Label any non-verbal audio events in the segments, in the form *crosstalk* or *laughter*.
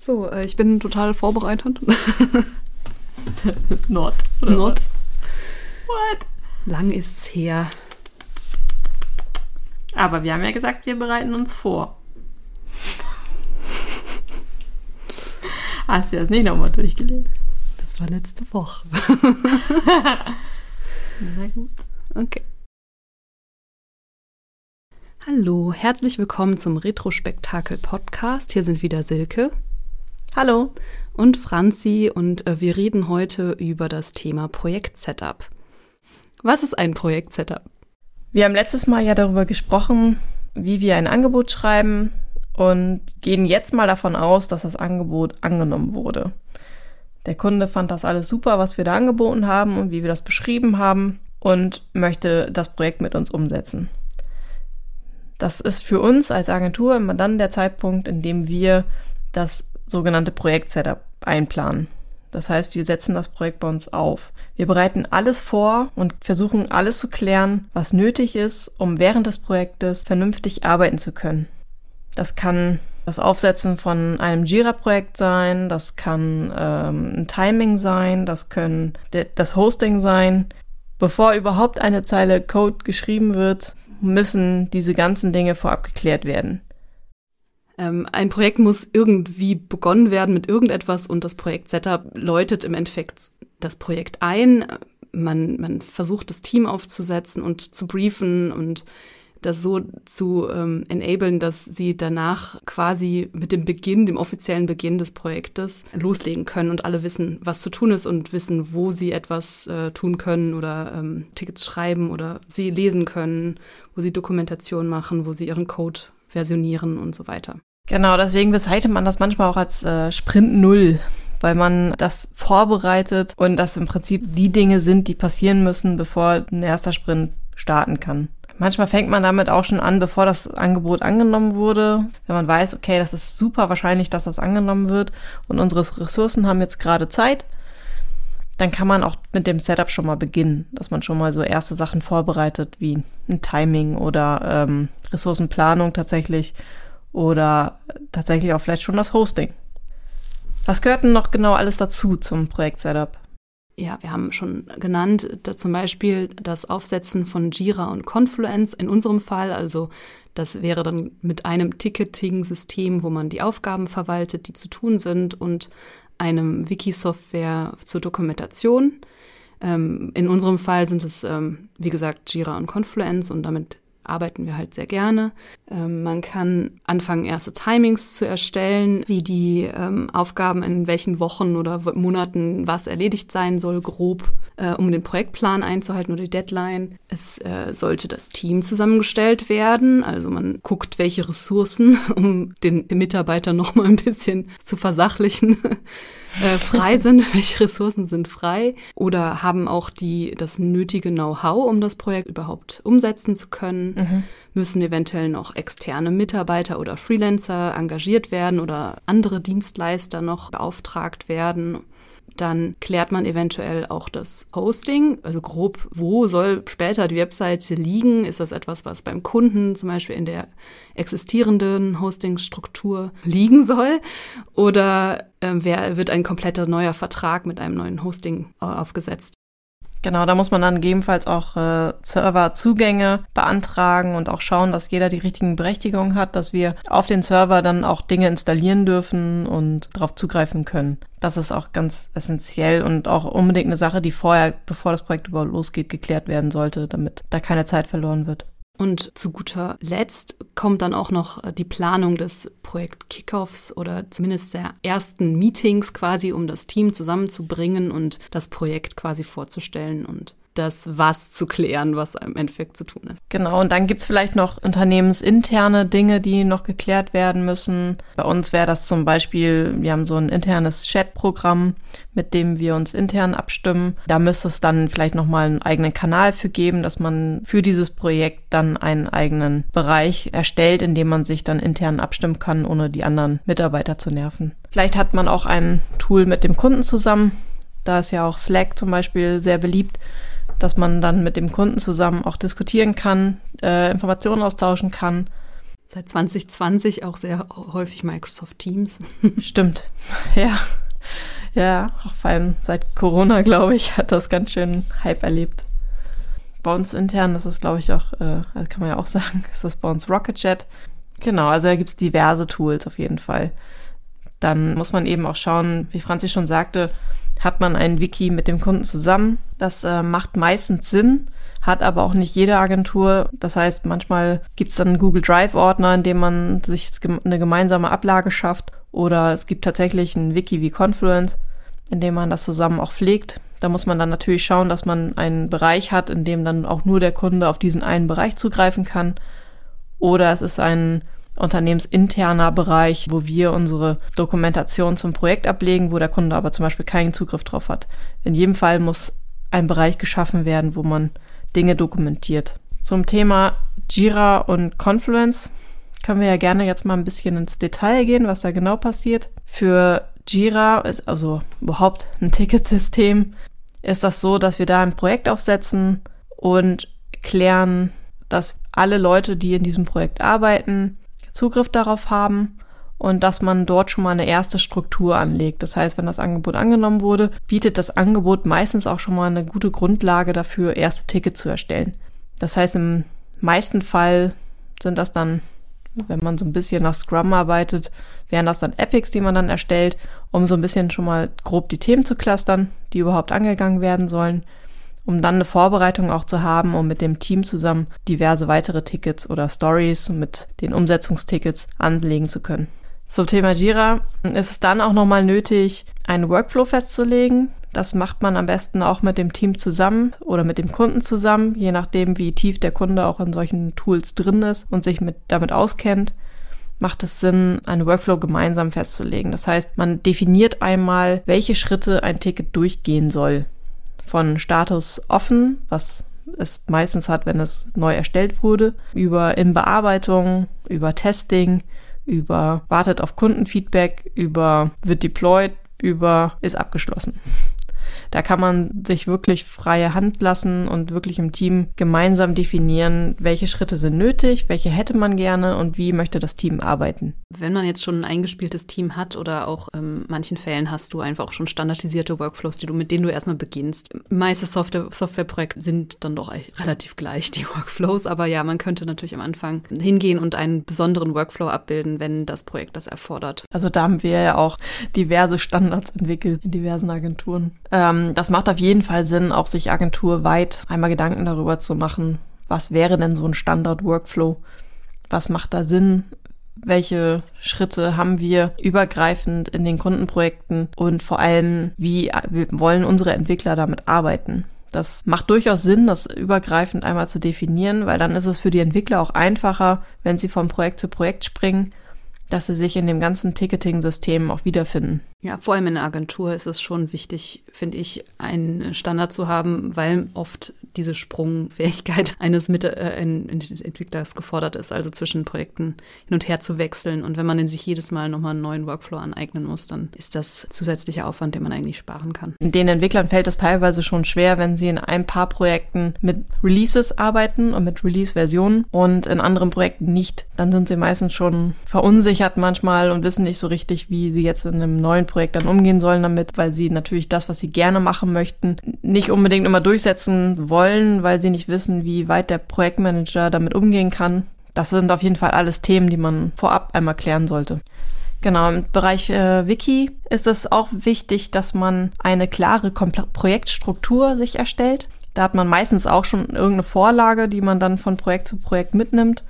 So, äh, ich bin total vorbereitet. *laughs* Not. Not. What? Lang ist's her. Aber wir haben ja gesagt, wir bereiten uns vor. *laughs* Hast du das nicht nochmal durchgelesen? Das war letzte Woche. *laughs* Na gut. Okay. Hallo, herzlich willkommen zum Retrospektakel Podcast. Hier sind wieder Silke Hallo. und Franzi und äh, wir reden heute über das Thema Projekt-Setup. Was ist ein Projekt-Setup? Wir haben letztes Mal ja darüber gesprochen, wie wir ein Angebot schreiben und gehen jetzt mal davon aus, dass das Angebot angenommen wurde. Der Kunde fand das alles super, was wir da angeboten haben und wie wir das beschrieben haben und möchte das Projekt mit uns umsetzen. Das ist für uns als Agentur immer dann der Zeitpunkt, in dem wir das sogenannte Projekt-Setup einplanen. Das heißt, wir setzen das Projekt bei uns auf. Wir bereiten alles vor und versuchen alles zu klären, was nötig ist, um während des Projektes vernünftig arbeiten zu können. Das kann das Aufsetzen von einem Jira-Projekt sein, das kann ähm, ein Timing sein, das können das Hosting sein. Bevor überhaupt eine Zeile Code geschrieben wird, müssen diese ganzen Dinge vorab geklärt werden. Ähm, ein Projekt muss irgendwie begonnen werden mit irgendetwas und das Projekt-Setup läutet im Endeffekt das Projekt ein. Man, man versucht, das Team aufzusetzen und zu briefen und das so zu ähm, enablen, dass sie danach quasi mit dem Beginn, dem offiziellen Beginn des Projektes loslegen können und alle wissen, was zu tun ist und wissen, wo sie etwas äh, tun können oder ähm, Tickets schreiben oder sie lesen können, wo sie Dokumentation machen, wo sie ihren Code versionieren und so weiter. Genau, deswegen bezeichnet man das manchmal auch als äh, Sprint Null, weil man das vorbereitet und das im Prinzip die Dinge sind, die passieren müssen, bevor ein erster Sprint starten kann. Manchmal fängt man damit auch schon an, bevor das Angebot angenommen wurde. Wenn man weiß, okay, das ist super wahrscheinlich, dass das angenommen wird und unsere Ressourcen haben jetzt gerade Zeit, dann kann man auch mit dem Setup schon mal beginnen, dass man schon mal so erste Sachen vorbereitet, wie ein Timing oder ähm, Ressourcenplanung tatsächlich oder tatsächlich auch vielleicht schon das Hosting. Was gehört denn noch genau alles dazu zum Projekt-Setup? Ja, wir haben schon genannt, zum Beispiel das Aufsetzen von Jira und Confluence in unserem Fall. Also das wäre dann mit einem Ticketing-System, wo man die Aufgaben verwaltet, die zu tun sind, und einem Wiki-Software zur Dokumentation. Ähm, in unserem Fall sind es, ähm, wie gesagt, Jira und Confluence und damit arbeiten wir halt sehr gerne. Ähm, man kann anfangen, erste Timings zu erstellen, wie die ähm, Aufgaben in welchen Wochen oder Monaten was erledigt sein soll, grob, äh, um den Projektplan einzuhalten oder die Deadline. Es äh, sollte das Team zusammengestellt werden, also man guckt, welche Ressourcen, *laughs* um den Mitarbeiter noch mal ein bisschen zu versachlichen, äh, frei *laughs* sind, welche Ressourcen sind frei oder haben auch die das nötige Know-how, um das Projekt überhaupt umsetzen zu können, müssen eventuell noch externe Mitarbeiter oder Freelancer engagiert werden oder andere Dienstleister noch beauftragt werden. Dann klärt man eventuell auch das Hosting, also grob, wo soll später die Webseite liegen? Ist das etwas, was beim Kunden zum Beispiel in der existierenden Hostingstruktur liegen soll? Oder ähm, wer wird ein kompletter neuer Vertrag mit einem neuen Hosting äh, aufgesetzt? Genau, da muss man dann gegebenenfalls auch äh, Serverzugänge beantragen und auch schauen, dass jeder die richtigen Berechtigungen hat, dass wir auf den Server dann auch Dinge installieren dürfen und darauf zugreifen können. Das ist auch ganz essentiell und auch unbedingt eine Sache, die vorher, bevor das Projekt überhaupt losgeht, geklärt werden sollte, damit da keine Zeit verloren wird. Und zu guter Letzt kommt dann auch noch äh, die Planung des Projekt Kickoffs oder zumindest der ersten Meetings quasi, um das Team zusammenzubringen und das Projekt quasi vorzustellen und das Was zu klären, was im Endeffekt zu tun ist. Genau, und dann gibt's vielleicht noch unternehmensinterne Dinge, die noch geklärt werden müssen. Bei uns wäre das zum Beispiel, wir haben so ein internes Chat-Programm, mit dem wir uns intern abstimmen. Da müsste es dann vielleicht nochmal einen eigenen Kanal für geben, dass man für dieses Projekt dann einen eigenen Bereich erstellt, in dem man sich dann intern abstimmen kann, ohne die anderen Mitarbeiter zu nerven. Vielleicht hat man auch ein Tool mit dem Kunden zusammen. Da ist ja auch Slack zum Beispiel sehr beliebt dass man dann mit dem Kunden zusammen auch diskutieren kann, äh, Informationen austauschen kann. Seit 2020 auch sehr häufig Microsoft Teams. *laughs* Stimmt. *laughs* Ja. Ja, auch vor allem seit Corona, glaube ich, hat das ganz schön Hype erlebt. Bei uns intern das ist glaube ich, auch, äh, also kann man ja auch sagen, *laughs* ist das bei uns Rocketjet. Genau, also da gibt es diverse Tools auf jeden Fall. Dann muss man eben auch schauen, wie Franzi schon sagte, hat man ein Wiki mit dem Kunden zusammen. Das äh, macht meistens Sinn, hat aber auch nicht jede Agentur. Das heißt, manchmal gibt es dann einen Google Drive-Ordner, in dem man sich eine gemeinsame Ablage schafft. Oder es gibt tatsächlich ein Wiki wie Confluence, in dem man das zusammen auch pflegt. Da muss man dann natürlich schauen, dass man einen Bereich hat, in dem dann auch nur der Kunde auf diesen einen Bereich zugreifen kann. Oder es ist ein unternehmensinterner Bereich, wo wir unsere Dokumentation zum Projekt ablegen, wo der Kunde aber zum Beispiel keinen Zugriff drauf hat. In jedem Fall muss ein Bereich geschaffen werden, wo man Dinge dokumentiert. Zum Thema Jira und Confluence können wir ja gerne jetzt mal ein bisschen ins Detail gehen, was da genau passiert. Für Jira ist also überhaupt ein Ticketsystem, ist das so, dass wir da ein Projekt aufsetzen und klären, dass alle Leute, die in diesem Projekt arbeiten, Zugriff darauf haben und dass man dort schon mal eine erste Struktur anlegt. Das heißt, wenn das Angebot angenommen wurde, bietet das Angebot meistens auch schon mal eine gute Grundlage dafür, erste Tickets zu erstellen. Das heißt, im meisten Fall sind das dann, wenn man so ein bisschen nach Scrum arbeitet, wären das dann Epics, die man dann erstellt, um so ein bisschen schon mal grob die Themen zu clustern, die überhaupt angegangen werden sollen um dann eine Vorbereitung auch zu haben, um mit dem Team zusammen diverse weitere Tickets oder Stories mit den Umsetzungstickets anlegen zu können. Zum Thema Jira ist es dann auch nochmal nötig, einen Workflow festzulegen. Das macht man am besten auch mit dem Team zusammen oder mit dem Kunden zusammen, je nachdem, wie tief der Kunde auch in solchen Tools drin ist und sich mit, damit auskennt macht es Sinn, einen Workflow gemeinsam festzulegen. Das heißt, man definiert einmal, welche Schritte ein Ticket durchgehen soll von Status offen, was es meistens hat, wenn es neu erstellt wurde, über in Bearbeitung, über Testing, über wartet auf Kundenfeedback, über wird deployed, über ist abgeschlossen. Da kann man sich wirklich freie Hand lassen und wirklich im Team gemeinsam definieren, welche Schritte sind nötig, welche hätte man gerne und wie möchte das Team arbeiten. Wenn man jetzt schon ein eingespieltes Team hat oder auch in ähm, manchen Fällen hast du einfach auch schon standardisierte Workflows, die du, mit denen du erstmal beginnst. Meiste Software, Softwareprojekte sind dann doch relativ gleich, die *laughs* Workflows. Aber ja, man könnte natürlich am Anfang hingehen und einen besonderen Workflow abbilden, wenn das Projekt das erfordert. Also da haben wir ja auch diverse Standards entwickelt in diversen Agenturen. Ähm, das macht auf jeden Fall Sinn, auch sich agenturweit einmal Gedanken darüber zu machen, was wäre denn so ein Standard-Workflow? Was macht da Sinn? welche Schritte haben wir übergreifend in den Kundenprojekten und vor allem, wie wollen unsere Entwickler damit arbeiten. Das macht durchaus Sinn, das übergreifend einmal zu definieren, weil dann ist es für die Entwickler auch einfacher, wenn sie von Projekt zu Projekt springen, dass sie sich in dem ganzen Ticketing-System auch wiederfinden. Ja, vor allem in der Agentur ist es schon wichtig, finde ich, einen Standard zu haben, weil oft diese Sprungfähigkeit *laughs* eines Mit äh, Entwicklers gefordert ist, also zwischen Projekten hin und her zu wechseln. Und wenn man in sich jedes Mal nochmal einen neuen Workflow aneignen muss, dann ist das zusätzlicher Aufwand, den man eigentlich sparen kann. Den Entwicklern fällt es teilweise schon schwer, wenn sie in ein paar Projekten mit Releases arbeiten und mit Release-Versionen und in anderen Projekten nicht. Dann sind sie meistens schon verunsichert manchmal und wissen nicht so richtig, wie sie jetzt in einem neuen Projekt Projekt dann umgehen sollen damit, weil sie natürlich das, was sie gerne machen möchten, nicht unbedingt immer durchsetzen wollen, weil sie nicht wissen, wie weit der Projektmanager damit umgehen kann. Das sind auf jeden Fall alles Themen, die man vorab einmal klären sollte. Genau, im Bereich äh, Wiki ist es auch wichtig, dass man eine klare Kompl Projektstruktur sich erstellt. Da hat man meistens auch schon irgendeine Vorlage, die man dann von Projekt zu Projekt mitnimmt.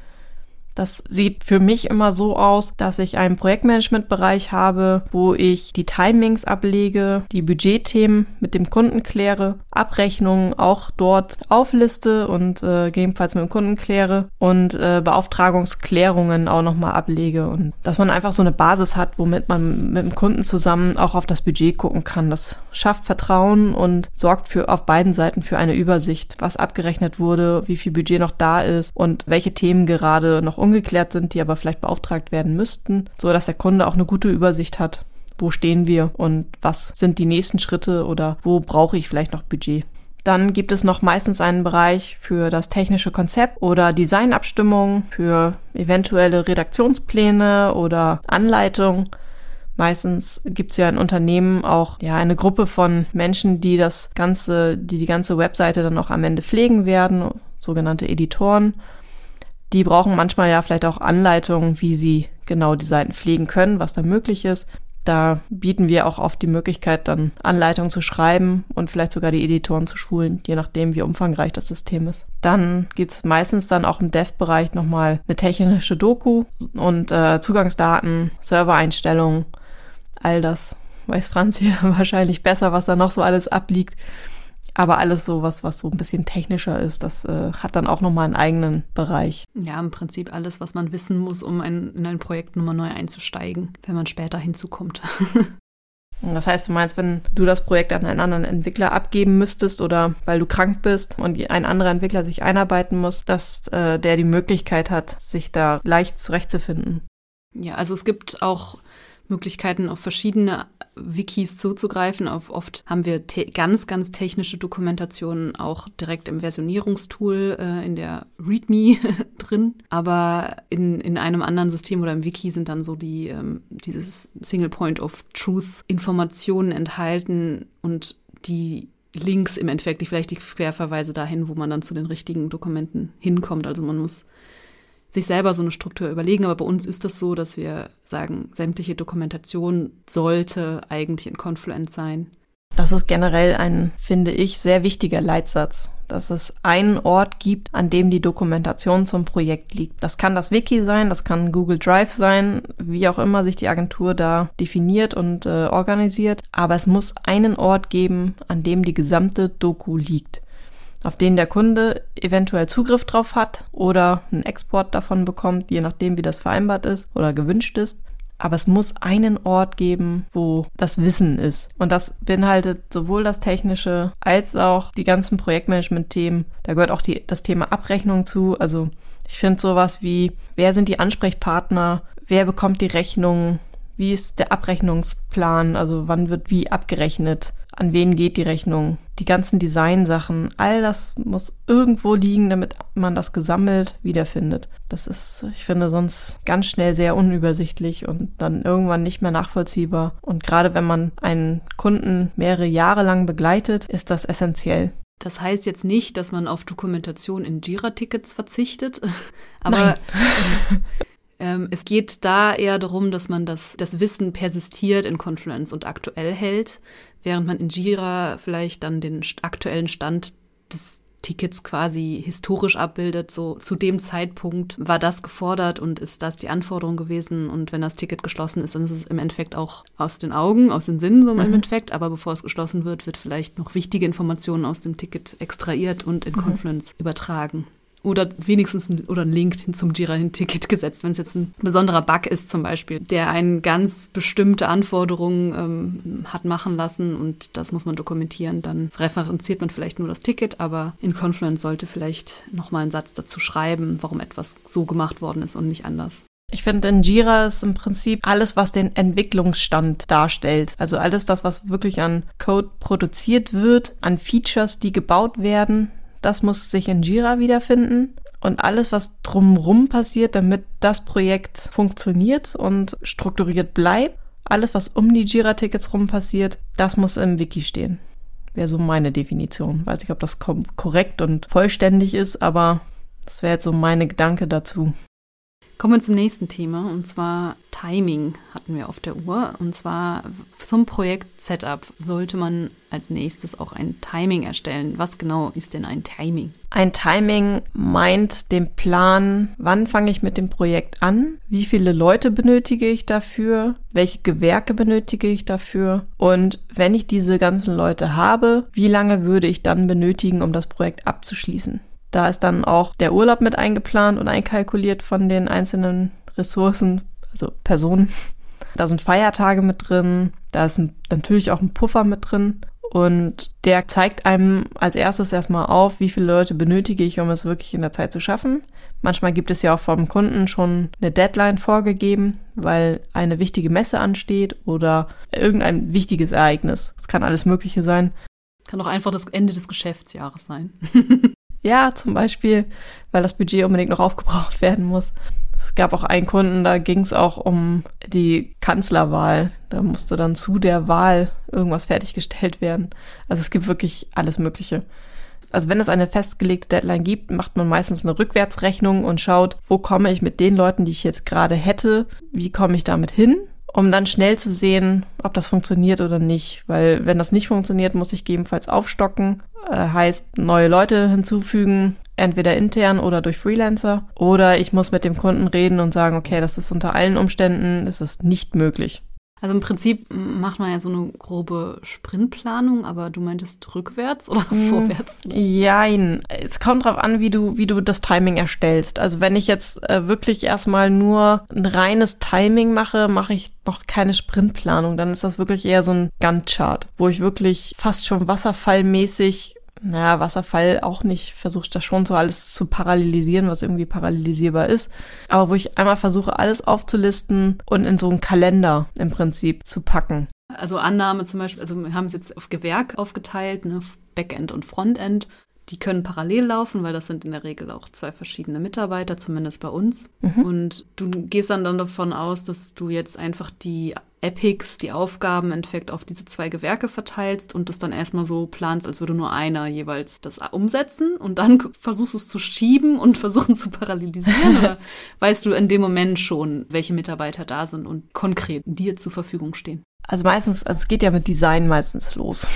Das sieht für mich immer so aus, dass ich einen Projektmanagement-Bereich habe, wo ich die Timings ablege, die Budgetthemen mit dem Kunden kläre, Abrechnungen auch dort aufliste und äh, gegebenenfalls mit dem Kunden kläre und äh, Beauftragungsklärungen auch nochmal ablege und dass man einfach so eine Basis hat, womit man mit dem Kunden zusammen auch auf das Budget gucken kann. Das schafft Vertrauen und sorgt für auf beiden Seiten für eine Übersicht, was abgerechnet wurde, wie viel Budget noch da ist und welche Themen gerade noch ungeklärt sind, die aber vielleicht beauftragt werden müssten, so dass der Kunde auch eine gute Übersicht hat, wo stehen wir und was sind die nächsten Schritte oder wo brauche ich vielleicht noch Budget. Dann gibt es noch meistens einen Bereich für das technische Konzept oder Designabstimmung, für eventuelle Redaktionspläne oder Anleitung. Meistens gibt es ja in Unternehmen auch ja eine Gruppe von Menschen, die das ganze, die die ganze Webseite dann auch am Ende pflegen werden, sogenannte Editoren. Die brauchen manchmal ja vielleicht auch Anleitungen, wie sie genau die Seiten pflegen können, was da möglich ist. Da bieten wir auch oft die Möglichkeit, dann Anleitungen zu schreiben und vielleicht sogar die Editoren zu schulen, je nachdem, wie umfangreich das System ist. Dann gibt's meistens dann auch im Dev-Bereich nochmal eine technische Doku und äh, Zugangsdaten, Servereinstellungen, all das weiß Franz hier *laughs* wahrscheinlich besser, was da noch so alles abliegt. Aber alles so was, was so ein bisschen technischer ist, das äh, hat dann auch nochmal einen eigenen Bereich. Ja, im Prinzip alles, was man wissen muss, um ein, in ein Projekt nochmal neu einzusteigen, wenn man später hinzukommt. *laughs* Das heißt, du meinst, wenn du das Projekt an einen anderen Entwickler abgeben müsstest oder weil du krank bist und ein anderer Entwickler sich einarbeiten muss, dass äh, der die Möglichkeit hat, sich da leicht zurechtzufinden. Ja, also es gibt auch Möglichkeiten, auf verschiedene Wikis zuzugreifen. Auf oft haben wir ganz, ganz technische Dokumentationen auch direkt im Versionierungstool äh, in der README *laughs* drin. Aber in, in einem anderen System oder im Wiki sind dann so die, ähm, dieses Single Point of Truth Informationen enthalten und die Links im Endeffekt, die vielleicht die Querverweise dahin, wo man dann zu den richtigen Dokumenten hinkommt. Also man muss sich selber so eine Struktur überlegen. Aber bei uns ist das so, dass wir sagen, sämtliche Dokumentation sollte eigentlich in Confluence sein. Das ist generell ein, finde ich, sehr wichtiger Leitsatz, dass es einen Ort gibt, an dem die Dokumentation zum Projekt liegt. Das kann das Wiki sein, das kann Google Drive sein, wie auch immer sich die Agentur da definiert und äh, organisiert. Aber es muss einen Ort geben, an dem die gesamte Doku liegt auf den der Kunde eventuell Zugriff drauf hat oder einen Export davon bekommt, je nachdem, wie das vereinbart ist oder gewünscht ist. Aber es muss einen Ort geben, wo das Wissen ist. Und das beinhaltet sowohl das Technische als auch die ganzen Projektmanagement-Themen. Da gehört auch die, das Thema Abrechnung zu. Also ich finde sowas wie, wer sind die Ansprechpartner? Wer bekommt die Rechnung? Wie ist der Abrechnungsplan? Also wann wird wie abgerechnet? An wen geht die Rechnung? Die ganzen Designsachen, all das muss irgendwo liegen, damit man das gesammelt wiederfindet. Das ist, ich finde, sonst ganz schnell sehr unübersichtlich und dann irgendwann nicht mehr nachvollziehbar. Und gerade wenn man einen Kunden mehrere Jahre lang begleitet, ist das essentiell. Das heißt jetzt nicht, dass man auf Dokumentation in Jira-Tickets verzichtet, *laughs* aber *laughs* Ähm, es geht da eher darum, dass man das, das Wissen persistiert in Confluence und aktuell hält, während man in Jira vielleicht dann den aktuellen Stand des Tickets quasi historisch abbildet. So zu dem Zeitpunkt war das gefordert und ist das die Anforderung gewesen. Und wenn das Ticket geschlossen ist, dann ist es im Endeffekt auch aus den Augen, aus den Sinnen so im mhm. Endeffekt. Aber bevor es geschlossen wird, wird vielleicht noch wichtige Informationen aus dem Ticket extrahiert und in mhm. Confluence übertragen oder wenigstens ein, oder ein Link hin zum Jira-Ticket gesetzt, wenn es jetzt ein besonderer Bug ist zum Beispiel, der eine ganz bestimmte Anforderung ähm, hat machen lassen und das muss man dokumentieren, dann referenziert man vielleicht nur das Ticket, aber in Confluence sollte vielleicht nochmal einen Satz dazu schreiben, warum etwas so gemacht worden ist und nicht anders. Ich finde, in Jira ist im Prinzip alles, was den Entwicklungsstand darstellt. Also alles das, was wirklich an Code produziert wird, an Features, die gebaut werden, das muss sich in Jira wiederfinden. Und alles, was drumrum passiert, damit das Projekt funktioniert und strukturiert bleibt, alles, was um die Jira-Tickets rum passiert, das muss im Wiki stehen. Wäre so meine Definition. Weiß nicht, ob das korrekt und vollständig ist, aber das wäre jetzt so meine Gedanke dazu. Kommen wir zum nächsten Thema und zwar Timing hatten wir auf der Uhr. Und zwar zum Projekt Setup sollte man als nächstes auch ein Timing erstellen. Was genau ist denn ein Timing? Ein Timing meint den Plan, wann fange ich mit dem Projekt an, wie viele Leute benötige ich dafür, welche Gewerke benötige ich dafür und wenn ich diese ganzen Leute habe, wie lange würde ich dann benötigen, um das Projekt abzuschließen. Da ist dann auch der Urlaub mit eingeplant und einkalkuliert von den einzelnen Ressourcen, also Personen. Da sind Feiertage mit drin, da ist natürlich auch ein Puffer mit drin. Und der zeigt einem als erstes erstmal auf, wie viele Leute benötige ich, um es wirklich in der Zeit zu schaffen. Manchmal gibt es ja auch vom Kunden schon eine Deadline vorgegeben, weil eine wichtige Messe ansteht oder irgendein wichtiges Ereignis. Es kann alles Mögliche sein. Kann auch einfach das Ende des Geschäftsjahres sein. *laughs* ja, zum Beispiel, weil das Budget unbedingt noch aufgebraucht werden muss. Es gab auch einen Kunden, da ging es auch um die Kanzlerwahl. Da musste dann zu der Wahl irgendwas fertiggestellt werden. Also es gibt wirklich alles Mögliche. Also wenn es eine festgelegte Deadline gibt, macht man meistens eine Rückwärtsrechnung und schaut, wo komme ich mit den Leuten, die ich jetzt gerade hätte, wie komme ich damit hin, um dann schnell zu sehen, ob das funktioniert oder nicht. Weil wenn das nicht funktioniert, muss ich gegebenenfalls aufstocken, äh, heißt neue Leute hinzufügen, entweder intern oder durch Freelancer. Oder ich muss mit dem Kunden reden und sagen, okay, das ist unter allen Umständen, ist es nicht möglich. Also im Prinzip macht man ja so eine grobe Sprintplanung, aber du meintest rückwärts oder hm, vorwärts? Jein. Es kommt drauf an, wie du, wie du das Timing erstellst. Also wenn ich jetzt äh, wirklich erstmal nur ein reines Timing mache, mache ich noch keine Sprintplanung. Dann ist das wirklich eher so ein Gantt-Chart, wo ich wirklich fast schon wasserfallmäßig naja, Wasserfall auch nicht, versuche das schon so alles zu parallelisieren, was irgendwie parallelisierbar ist. Aber wo ich einmal versuche, alles aufzulisten und in so einen Kalender im Prinzip zu packen. Also Annahme zum Beispiel, also wir haben es jetzt auf Gewerk aufgeteilt, ne, Backend und Frontend. Die können parallel laufen, weil das sind in der Regel auch zwei verschiedene Mitarbeiter, zumindest bei uns. Mhm. Und du gehst dann, dann davon aus, dass du jetzt einfach die Epics, die Aufgaben im Endeffekt auf diese zwei Gewerke verteilst und das dann erstmal so planst, als würde nur einer jeweils das umsetzen und dann versuchst es zu schieben und *laughs* versuchen zu parallelisieren? oder *laughs* weißt du in dem Moment schon, welche Mitarbeiter da sind und konkret dir zur Verfügung stehen? Also meistens, also es geht ja mit Design meistens los.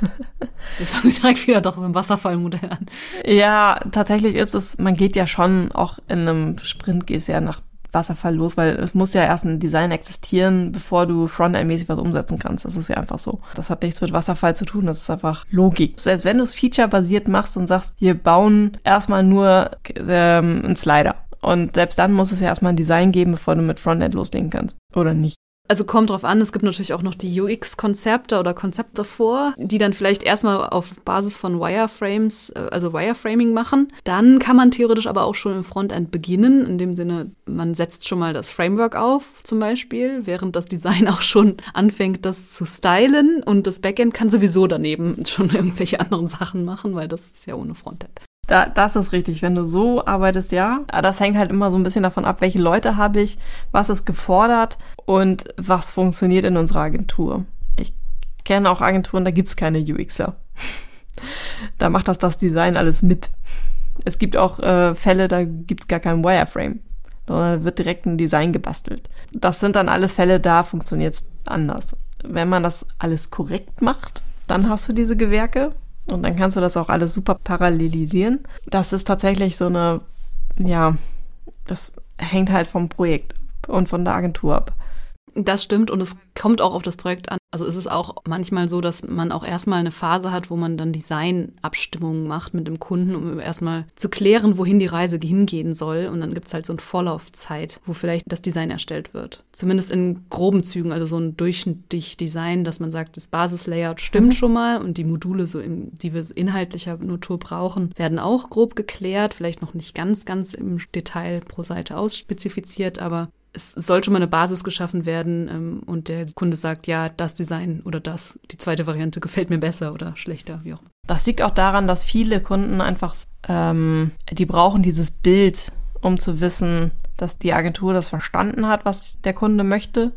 *laughs* Jetzt fangen wir direkt wieder doch mit dem Wasserfallmodell an. Ja, tatsächlich ist es, man geht ja schon auch in einem Sprint, gehst ja nach Wasserfall los, weil es muss ja erst ein Design existieren, bevor du Frontend-mäßig was umsetzen kannst. Das ist ja einfach so. Das hat nichts mit Wasserfall zu tun, das ist einfach Logik. Selbst wenn du es feature-basiert machst und sagst, wir bauen erstmal nur ähm, einen Slider. Und selbst dann muss es ja erstmal ein Design geben, bevor du mit Frontend loslegen kannst. Oder nicht. Also kommt drauf an, es gibt natürlich auch noch die UX-Konzepte oder Konzepte vor, die dann vielleicht erstmal auf Basis von Wireframes, äh, also Wireframing machen. Dann kann man theoretisch aber auch schon im Frontend beginnen, in dem Sinne, man setzt schon mal das Framework auf, zum Beispiel, während das Design *laughs* auch schon anfängt, das zu stylen und das Backend kann sowieso daneben schon *laughs* irgendwelche anderen Sachen machen, weil das ist ja ohne Frontend. Da, das ist richtig. Wenn du so arbeitest, ja. Das hängt halt immer so ein bisschen davon ab, welche Leute habe ich, was ist gefordert und was funktioniert in unserer Agentur. Ich kenne auch Agenturen, da gibt's keine UXer. *laughs* da macht das das Design alles mit. Es gibt auch äh, Fälle, da gibt's gar kein Wireframe, sondern wird direkt ein Design gebastelt. Das sind dann alles Fälle, da funktioniert's anders. Wenn man das alles korrekt macht, dann hast du diese Gewerke und dann kannst du das auch alles super parallelisieren. Das ist tatsächlich so eine, ja, das hängt halt vom Projekt und von der Agentur ab. Das stimmt und es kommt auch auf das Projekt an. Also ist es auch manchmal so, dass man auch erstmal eine Phase hat, wo man dann Designabstimmungen macht mit dem Kunden, um erstmal zu klären, wohin die Reise hingehen soll. Und dann gibt es halt so eine Vorlaufzeit, wo vielleicht das Design erstellt wird. Zumindest in groben Zügen, also so ein durchschnittlich Design, dass man sagt, das Basislayout stimmt mhm. schon mal und die Module, so im, die wir inhaltlicher Natur brauchen, werden auch grob geklärt. Vielleicht noch nicht ganz, ganz im Detail pro Seite ausspezifiziert, aber es sollte mal eine Basis geschaffen werden ähm, und der Kunde sagt, ja, das Design oder das, die zweite Variante gefällt mir besser oder schlechter, wie auch immer. Das liegt auch daran, dass viele Kunden einfach, ähm, die brauchen dieses Bild, um zu wissen, dass die Agentur das verstanden hat, was der Kunde möchte.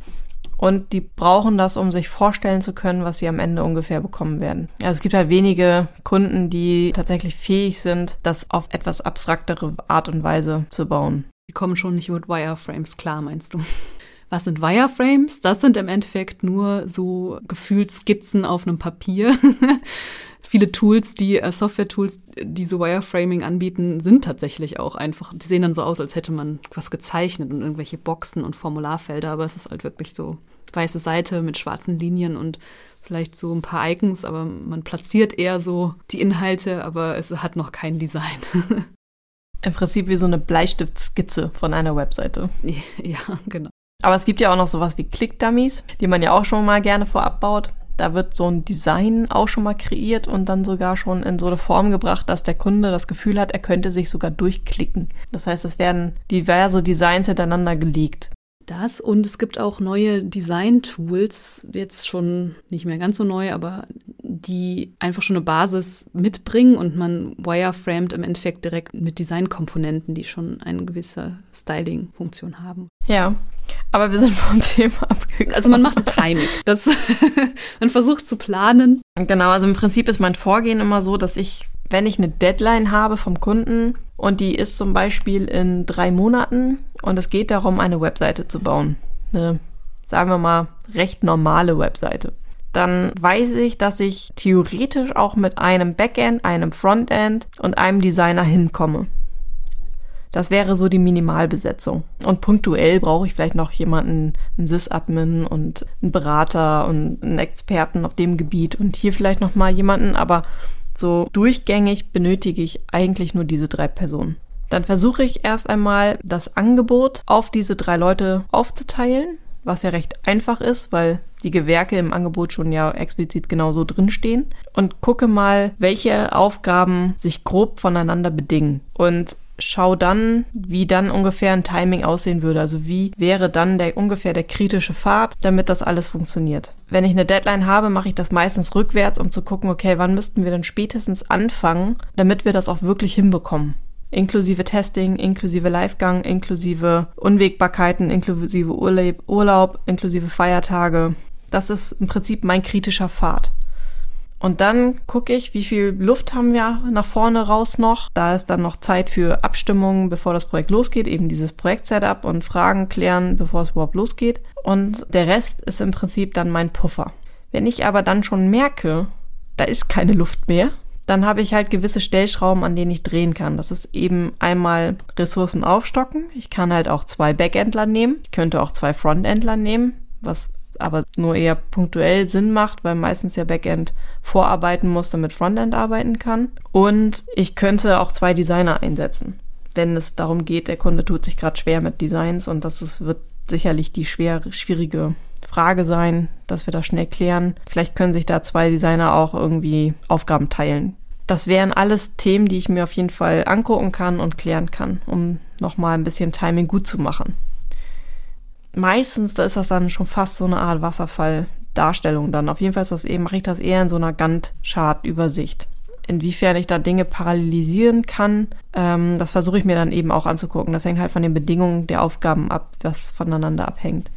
Und die brauchen das, um sich vorstellen zu können, was sie am Ende ungefähr bekommen werden. Also es gibt halt wenige Kunden, die tatsächlich fähig sind, das auf etwas abstraktere Art und Weise zu bauen. Die kommen schon nicht mit Wireframes klar, meinst du? Was sind Wireframes? Das sind im Endeffekt nur so gefühlt Skizzen auf einem Papier. *laughs* Viele Tools, die äh, Software-Tools, die so Wireframing anbieten, sind tatsächlich auch einfach. Die sehen dann so aus, als hätte man was gezeichnet und irgendwelche Boxen und Formularfelder, aber es ist halt wirklich so weiße Seite mit schwarzen Linien und vielleicht so ein paar Icons, aber man platziert eher so die Inhalte, aber es hat noch kein Design. *laughs* Im Prinzip wie so eine Bleistiftskizze von einer Webseite. *laughs* Ja, genau. Aber es gibt ja auch noch sowas wie Click-Dummies, die man ja auch schon mal gerne vorab baut. Da wird so ein Design auch schon mal kreiert und dann sogar schon in so eine Form gebracht, dass der Kunde das Gefühl hat, er könnte sich sogar durchklicken. Das heißt, es werden diverse Designs hintereinander gelegt. Das und es gibt auch neue Design-Tools, jetzt schon nicht mehr ganz so neu, aber die einfach schon eine Basis mitbringen und man wireframed im Endeffekt direkt mit Designkomponenten, die schon eine gewisse Styling-Funktion haben. Ja, aber wir sind vom *laughs* Thema abgekommen. Also man macht ein Timing. Das, *laughs* man versucht zu planen. Genau, also im Prinzip ist mein Vorgehen immer so, dass ich, wenn ich eine Deadline habe vom Kunden und die ist zum Beispiel in drei Monaten und es geht darum, eine Webseite zu bauen. Eine, sagen wir mal, recht normale Webseite. Dann weiß ich, dass ich theoretisch auch mit einem Backend, einem Frontend und einem Designer hinkomme. Das wäre so die Minimalbesetzung. Und punktuell brauche ich vielleicht noch jemanden, einen Sys-Admin und einen Berater und einen Experten auf dem Gebiet und hier vielleicht noch mal jemanden, aber so durchgängig benötige ich eigentlich nur diese drei Personen. Dann versuche ich erst einmal das Angebot auf diese drei Leute aufzuteilen, was ja recht einfach ist, weil die Gewerke im Angebot schon ja explizit genauso drinstehen und gucke mal, welche Aufgaben sich grob voneinander bedingen. Und schau dann, wie dann ungefähr ein Timing aussehen würde. Also wie wäre dann der ungefähr der kritische Pfad, damit das alles funktioniert. Wenn ich eine Deadline habe, mache ich das meistens rückwärts, um zu gucken, okay, wann müssten wir denn spätestens anfangen, damit wir das auch wirklich hinbekommen. Inklusive Testing, inklusive Livegang, inklusive Unwägbarkeiten, inklusive Urlaub, inklusive Feiertage. Das ist im Prinzip mein kritischer Pfad. Und dann gucke ich, wie viel Luft haben wir nach vorne raus noch. Da ist dann noch Zeit für Abstimmungen, bevor das Projekt losgeht, eben dieses Projekt-Setup und Fragen klären, bevor es überhaupt losgeht. Und der Rest ist im Prinzip dann mein Puffer. Wenn ich aber dann schon merke, da ist keine Luft mehr, dann habe ich halt gewisse Stellschrauben, an denen ich drehen kann. Das ist eben einmal Ressourcen aufstocken. Ich kann halt auch zwei Backendler nehmen. Ich könnte auch zwei Frontendler nehmen, was aber nur eher punktuell Sinn macht, weil meistens ja Backend vorarbeiten muss, damit Frontend arbeiten kann. Und ich könnte auch zwei Designer einsetzen, wenn es darum geht, der Kunde tut sich gerade schwer mit Designs und das ist, wird sicherlich die schwer, schwierige Frage sein, dass wir das schnell klären. Vielleicht können sich da zwei Designer auch irgendwie Aufgaben teilen. Das wären alles Themen, die ich mir auf jeden Fall angucken kann und klären kann, um nochmal ein bisschen Timing gut zu machen meistens, da ist das dann schon fast so eine Art Wasserfalldarstellung dann. Auf jeden Fall ist das eben, mache ich das eher in so einer Gantt-Chart-Übersicht. Inwiefern ich da Dinge parallelisieren kann, ähm, das versuche ich mir dann eben auch anzugucken. Das hängt halt von den Bedingungen der Aufgaben ab, was voneinander abhängt.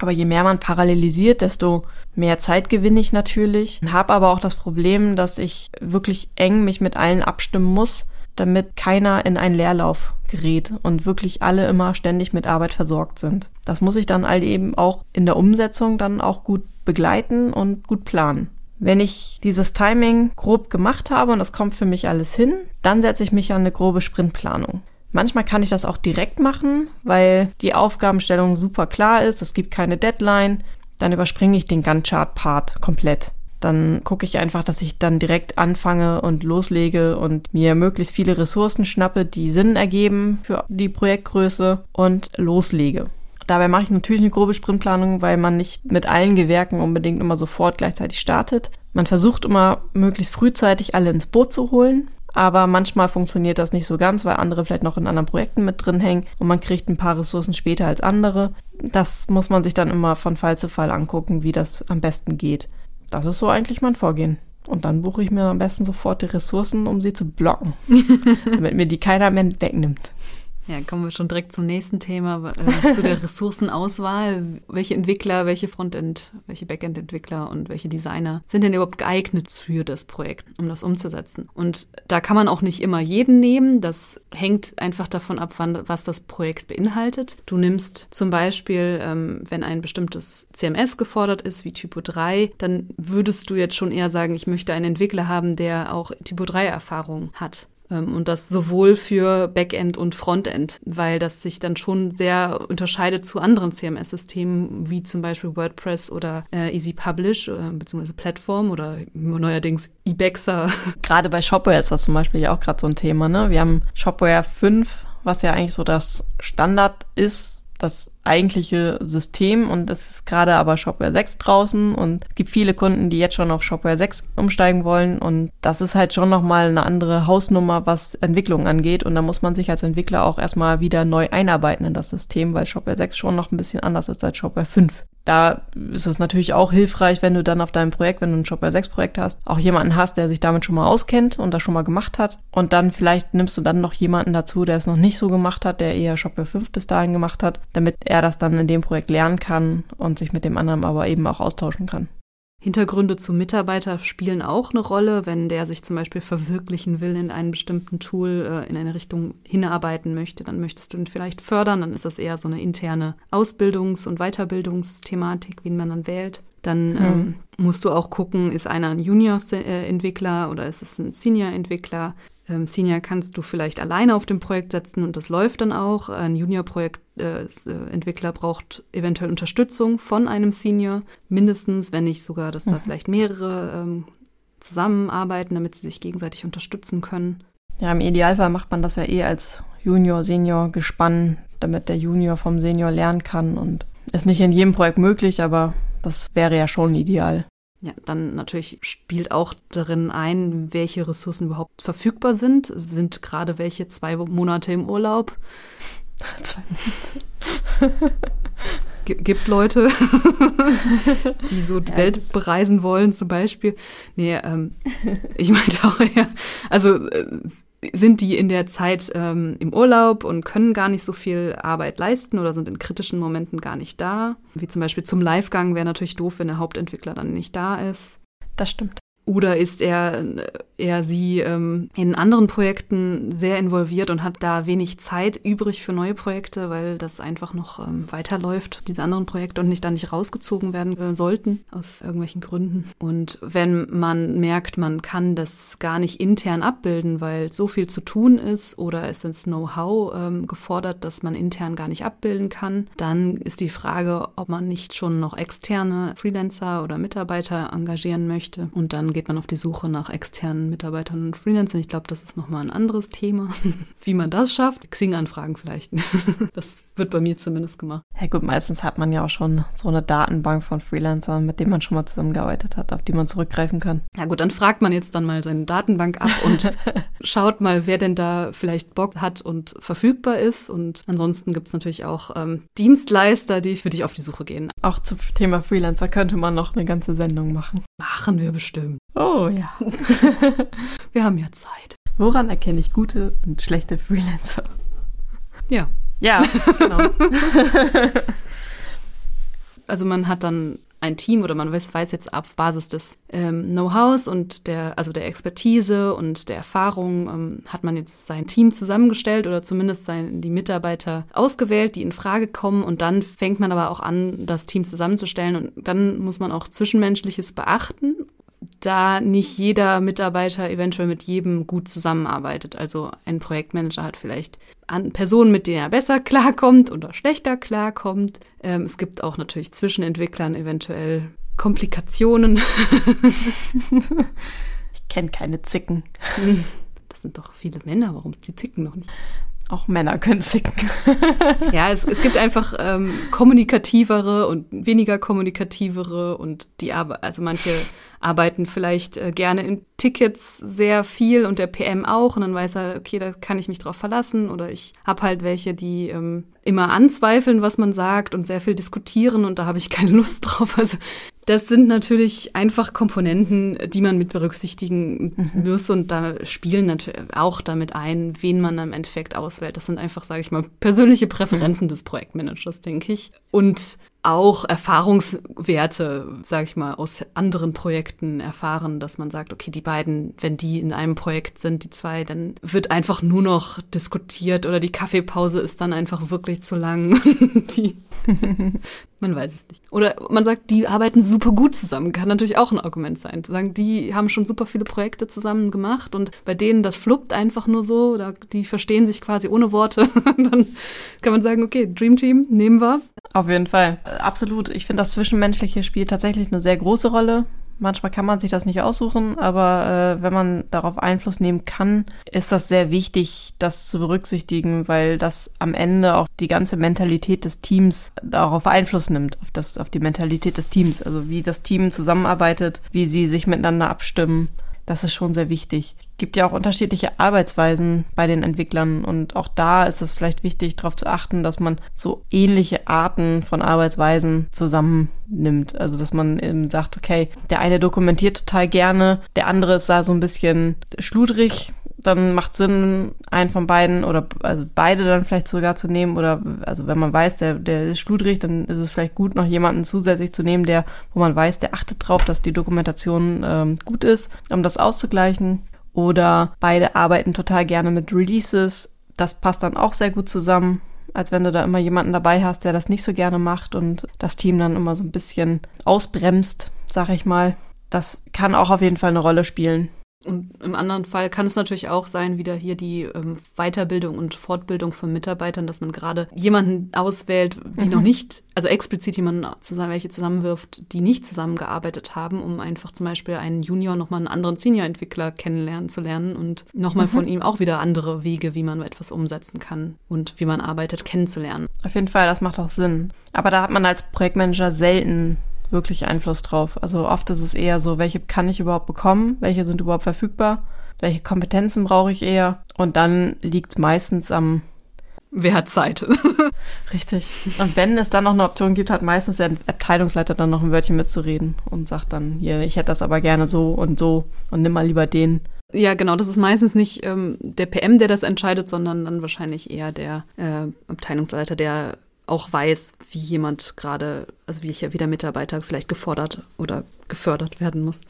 Aber je mehr man parallelisiert, desto mehr Zeit gewinne ich natürlich. Habe aber auch das Problem, dass ich wirklich eng mich mit allen abstimmen muss, damit keiner in einen Leerlauf gerät und wirklich alle immer ständig mit Arbeit versorgt sind. Das muss ich dann all halt eben auch in der Umsetzung dann auch gut begleiten und gut planen. Wenn ich dieses Timing grob gemacht habe und das kommt für mich alles hin, dann setze ich mich an eine grobe Sprintplanung. Manchmal kann ich das auch direkt machen, weil die Aufgabenstellung super klar ist, es gibt keine Deadline, dann überspringe ich den Gantt-Chart-Part komplett dann gucke ich einfach, dass ich dann direkt anfange und loslege und mir möglichst viele Ressourcen schnappe, die Sinn ergeben für die Projektgröße und loslege. Dabei mache ich natürlich eine grobe Sprintplanung, weil man nicht mit allen Gewerken unbedingt immer sofort gleichzeitig startet. Man versucht immer möglichst frühzeitig alle ins Boot zu holen, aber manchmal funktioniert das nicht so ganz, weil andere vielleicht noch in anderen Projekten mit drin hängen und man kriegt ein paar Ressourcen später als andere. Das muss man sich dann immer von Fall zu Fall angucken, wie das am besten geht. Das ist so eigentlich mein Vorgehen. Und dann buche ich mir am besten sofort die Ressourcen, um sie zu blocken, *laughs* damit mir die keiner mehr wegnimmt. Ja, kommen wir schon direkt zum nächsten Thema, äh, zu der *laughs* Ressourcenauswahl. Welche Entwickler, welche Frontend, welche Backend-Entwickler und welche Designer sind denn überhaupt geeignet für das Projekt, um das umzusetzen? Und da kann man auch nicht immer jeden nehmen. Das hängt einfach davon ab, wann, was das Projekt beinhaltet. Du nimmst zum Beispiel, ähm, wenn ein bestimmtes CMS gefordert ist, wie Typo 3, dann würdest du jetzt schon eher sagen, ich möchte einen Entwickler haben, der auch Typo 3-Erfahrung hat. Ähm, und das sowohl für Backend und Frontend, weil das sich dann schon sehr unterscheidet zu anderen CMS-Systemen, wie zum Beispiel WordPress oder äh, Easy Publish, äh, beziehungsweise Plattform oder neuerdings Ebexa. *laughs* Gerade bei Shopware ist das zum Beispiel ja auch gerade so ein Thema. Ne? Wir haben Shopware 5, was ja eigentlich so das Standard ist das eigentliche System und es ist gerade aber Shopware 6 draußen und es gibt viele Kunden, die jetzt schon auf Shopware 6 umsteigen wollen und das ist halt schon nochmal eine andere Hausnummer, was Entwicklung angeht und da muss man sich als Entwickler auch erstmal wieder neu einarbeiten in das System, weil Shopware 6 schon noch ein bisschen anders ist als Shopware 5. Da ist es natürlich auch hilfreich, wenn du dann auf deinem Projekt, wenn du ein Shopware 6 Projekt hast, auch jemanden hast, der sich damit schon mal auskennt und das schon mal gemacht hat. Und dann vielleicht nimmst du dann noch jemanden dazu, der es noch nicht so gemacht hat, der eher Shopware 5 bis dahin gemacht hat, damit er das dann in dem Projekt lernen kann und sich mit dem anderen aber eben auch austauschen kann. Hintergründe zum Mitarbeiter spielen auch eine Rolle, wenn der sich zum Beispiel verwirklichen will in einem bestimmten Tool, äh, in eine Richtung hinarbeiten möchte, dann möchtest du ihn vielleicht fördern, dann ist das eher so eine interne Ausbildungs- und Weiterbildungsthematik, wie man dann wählt. Dann mhm. ähm, musst du auch gucken, ist einer ein Junior-Entwickler oder ist es ein Senior-Entwickler? Ähm, Senior kannst du vielleicht alleine auf dem Projekt setzen und das läuft dann auch. Ein Junior-Projektentwickler äh, braucht eventuell Unterstützung von einem Senior, mindestens, wenn nicht sogar, dass da mhm. vielleicht mehrere ähm, zusammenarbeiten, damit sie sich gegenseitig unterstützen können. Ja, im Idealfall macht man das ja eh als Junior, Senior gespannt, damit der Junior vom Senior lernen kann und ist nicht in jedem Projekt möglich, aber das wäre ja schon ideal. Ja, dann natürlich spielt auch darin ein, welche Ressourcen überhaupt verfügbar sind. Sind gerade welche zwei Monate im Urlaub? *laughs* zwei Monate. *laughs* gibt Leute, *laughs* die so die ja. Welt bereisen wollen, zum Beispiel. Nee, ähm, ich meinte auch eher, also äh, sind die in der Zeit ähm, im Urlaub und können gar nicht so viel Arbeit leisten oder sind in kritischen Momenten gar nicht da. Wie zum Beispiel zum Livegang wäre natürlich doof, wenn der Hauptentwickler dann nicht da ist. Das stimmt. Oder ist er, er sie ähm, in anderen Projekten sehr involviert und hat da wenig Zeit übrig für neue Projekte, weil das einfach noch ähm, weiterläuft, diese anderen Projekte und nicht da nicht rausgezogen werden äh, sollten aus irgendwelchen Gründen. Und wenn man merkt, man kann das gar nicht intern abbilden, weil so viel zu tun ist oder ist das Know-how ähm, gefordert, dass man intern gar nicht abbilden kann, dann ist die Frage, ob man nicht schon noch externe Freelancer oder Mitarbeiter engagieren möchte und dann geht man auf die Suche nach externen Mitarbeitern und Freelancern. Ich glaube, das ist nochmal ein anderes Thema, *laughs* wie man das schafft. Xing-Anfragen vielleicht. *laughs* das wird bei mir zumindest gemacht. Ja gut, meistens hat man ja auch schon so eine Datenbank von Freelancern, mit denen man schon mal zusammengearbeitet hat, auf die man zurückgreifen kann. Ja gut, dann fragt man jetzt dann mal seine Datenbank ab und *laughs* schaut mal, wer denn da vielleicht Bock hat und verfügbar ist. Und ansonsten gibt es natürlich auch ähm, Dienstleister, die für dich auf die Suche gehen. Auch zum Thema Freelancer könnte man noch eine ganze Sendung machen. Machen wir bestimmt. Oh ja. *laughs* Wir haben ja Zeit. Woran erkenne ich gute und schlechte Freelancer? Ja. Ja, *laughs* genau. *laughs* also man hat dann ein Team oder man weiß, weiß jetzt auf Basis des ähm, Know-hows und der, also der Expertise und der Erfahrung, ähm, hat man jetzt sein Team zusammengestellt oder zumindest sein, die Mitarbeiter ausgewählt, die in Frage kommen und dann fängt man aber auch an, das Team zusammenzustellen und dann muss man auch Zwischenmenschliches beachten da nicht jeder Mitarbeiter eventuell mit jedem gut zusammenarbeitet. Also ein Projektmanager hat vielleicht Personen, mit denen er besser klarkommt oder schlechter klarkommt. Ähm, es gibt auch natürlich zwischen Entwicklern eventuell Komplikationen. *laughs* ich kenne keine Zicken. Das sind doch viele Männer, warum die zicken noch nicht? Auch Männer können zicken. *laughs* ja, es, es gibt einfach ähm, kommunikativere und weniger kommunikativere und die Arbeit, also manche arbeiten vielleicht äh, gerne in Tickets sehr viel und der PM auch und dann weiß er, okay, da kann ich mich drauf verlassen oder ich habe halt welche, die ähm, immer anzweifeln, was man sagt und sehr viel diskutieren und da habe ich keine Lust drauf. Also das sind natürlich einfach Komponenten, die man mit berücksichtigen mhm. muss und da spielen natürlich auch damit ein, wen man im Endeffekt auswählt. Das sind einfach, sage ich mal, persönliche Präferenzen mhm. des Projektmanagers, denke ich. Und auch Erfahrungswerte, sage ich mal, aus anderen Projekten erfahren, dass man sagt, okay, die beiden, wenn die in einem Projekt sind, die zwei, dann wird einfach nur noch diskutiert oder die Kaffeepause ist dann einfach wirklich zu lang. *laughs* die, *laughs* man weiß es nicht. Oder man sagt, die arbeiten super gut zusammen, kann natürlich auch ein Argument sein. Zu sagen, die haben schon super viele Projekte zusammen gemacht und bei denen das fluppt einfach nur so, oder die verstehen sich quasi ohne Worte. *laughs* dann kann man sagen, okay, Dream Team nehmen wir. Auf jeden Fall absolut. Ich finde, das Zwischenmenschliche spielt tatsächlich eine sehr große Rolle. Manchmal kann man sich das nicht aussuchen, aber äh, wenn man darauf Einfluss nehmen kann, ist das sehr wichtig, das zu berücksichtigen, weil das am Ende auch die ganze Mentalität des Teams darauf Einfluss nimmt, auf, das, auf die Mentalität des Teams. Also wie das Team zusammenarbeitet, wie sie sich miteinander abstimmen, Das ist schon sehr wichtig. Gibt ja auch unterschiedliche Arbeitsweisen bei den Entwicklern und auch da ist es vielleicht wichtig, darauf zu achten, dass man so ähnliche Arten von Arbeitsweisen zusammennimmt. Also dass man eben sagt, okay, der eine dokumentiert total gerne, der andere ist da so ein bisschen schludrig, dann macht Sinn, einen von beiden oder also beide dann vielleicht sogar zu nehmen oder also wenn man weiß, der, der ist schludrig, dann ist es vielleicht gut, noch jemanden zusätzlich zu nehmen, der, wo man weiß, der achtet drauf, dass die Dokumentation ähm, gut ist, um das auszugleichen. Oder beide arbeiten total gerne mit Releases. Das passt dann auch sehr gut zusammen, als wenn du da immer jemanden dabei hast, der das nicht so gerne macht und das Team dann immer so ein bisschen ausbremst, sag ich mal. Das kann auch auf jeden Fall eine Rolle spielen. Und im anderen Fall kann es natürlich auch sein, wieder hier die ähm, Weiterbildung und Fortbildung von Mitarbeitern, dass man gerade jemanden auswählt, die mhm. noch nicht, also explizit jemanden zusammen, welche zusammenwirft, die nicht zusammengearbeitet haben, um einfach zum Beispiel einen Junior nochmal einen anderen Senior-Entwickler kennenlernen zu lernen und nochmal mhm. von ihm auch wieder andere Wege, wie man etwas umsetzen kann und wie man arbeitet, kennenzulernen. Auf jeden Fall, das macht auch Sinn. Aber da hat man als Projektmanager selten wirklich Einfluss drauf. Also oft ist es eher so, welche kann ich überhaupt bekommen, welche sind überhaupt verfügbar, welche Kompetenzen brauche ich eher und dann liegt meistens am Wer hat Zeit? *laughs* Richtig. Und wenn es dann noch eine Option gibt, hat meistens der Abteilungsleiter dann noch ein Wörtchen mitzureden und sagt dann, hier, ich hätte das aber gerne so und so und nimm mal lieber den. Ja, genau, das ist meistens nicht ähm, der PM, der das entscheidet, sondern dann wahrscheinlich eher der äh, Abteilungsleiter, der auch weiß, wie jemand gerade, also wie, ich, wie der Mitarbeiter vielleicht gefordert oder gefördert werden muss.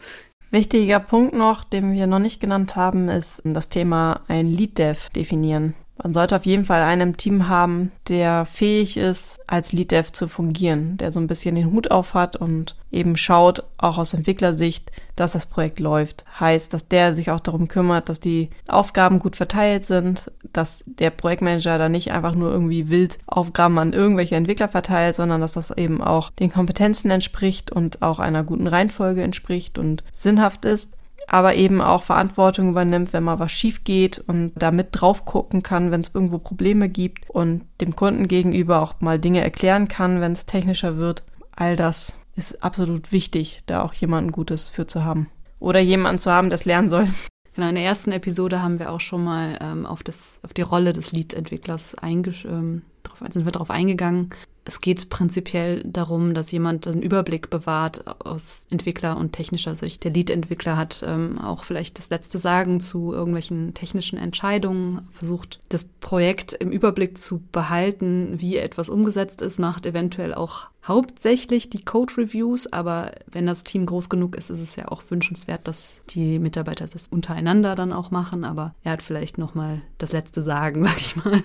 Wichtiger Punkt noch, den wir noch nicht genannt haben, ist das Thema ein Lead Dev definieren. Man sollte auf jeden Fall einen im Team haben, der fähig ist, als Lead Dev zu fungieren, der so ein bisschen den Hut auf hat und eben schaut, auch aus Entwicklersicht, dass das Projekt läuft. Heißt, dass der sich auch darum kümmert, dass die Aufgaben gut verteilt sind, dass der Projektmanager da nicht einfach nur irgendwie wild Aufgaben an irgendwelche Entwickler verteilt, sondern dass das eben auch den Kompetenzen entspricht und auch einer guten Reihenfolge entspricht und sinnhaft ist aber eben auch Verantwortung übernimmt, wenn mal was schief geht und da mit drauf gucken kann, wenn es irgendwo Probleme gibt und dem Kunden gegenüber auch mal Dinge erklären kann, wenn es technischer wird. All das ist absolut wichtig, da auch jemanden Gutes für zu haben. Oder jemanden zu haben, der es lernen soll. Genau, in der ersten Episode haben wir auch schon mal ähm, auf, das, auf die Rolle des Lead-Entwicklers ähm, sind wir darauf eingegangen. Es geht prinzipiell darum, dass jemand einen Überblick bewahrt aus Entwickler- und technischer Sicht. Der Lead-Entwickler hat ähm, auch vielleicht das letzte Sagen zu irgendwelchen technischen Entscheidungen, versucht das Projekt im Überblick zu behalten, wie etwas umgesetzt ist, macht eventuell auch hauptsächlich die Code-Reviews, aber wenn das Team groß genug ist, ist es ja auch wünschenswert, dass die Mitarbeiter das untereinander dann auch machen, aber er hat vielleicht nochmal das letzte Sagen, *laughs* sag ich mal.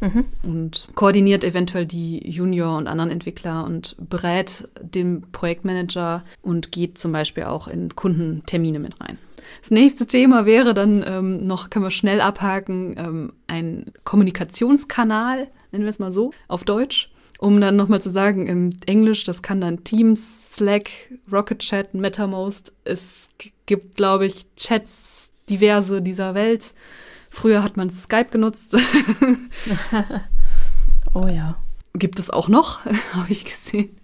Mhm. Und koordiniert eventuell die Junior und anderen Entwickler und berät den Projektmanager und geht zum Beispiel auch in Kundentermine mit rein. Das nächste Thema wäre dann ähm, noch, können wir schnell abhaken, ähm, ein Kommunikationskanal, nennen wir es mal so, auf Deutsch. Um dann nochmal zu sagen, im Englisch, das kann dann Teams, Slack, Rocket Chat, MetaMost. Es gibt, glaube ich, Chats diverse dieser Welt. Früher hat man Skype genutzt. *laughs* oh ja. Gibt es auch noch, *laughs* habe ich gesehen.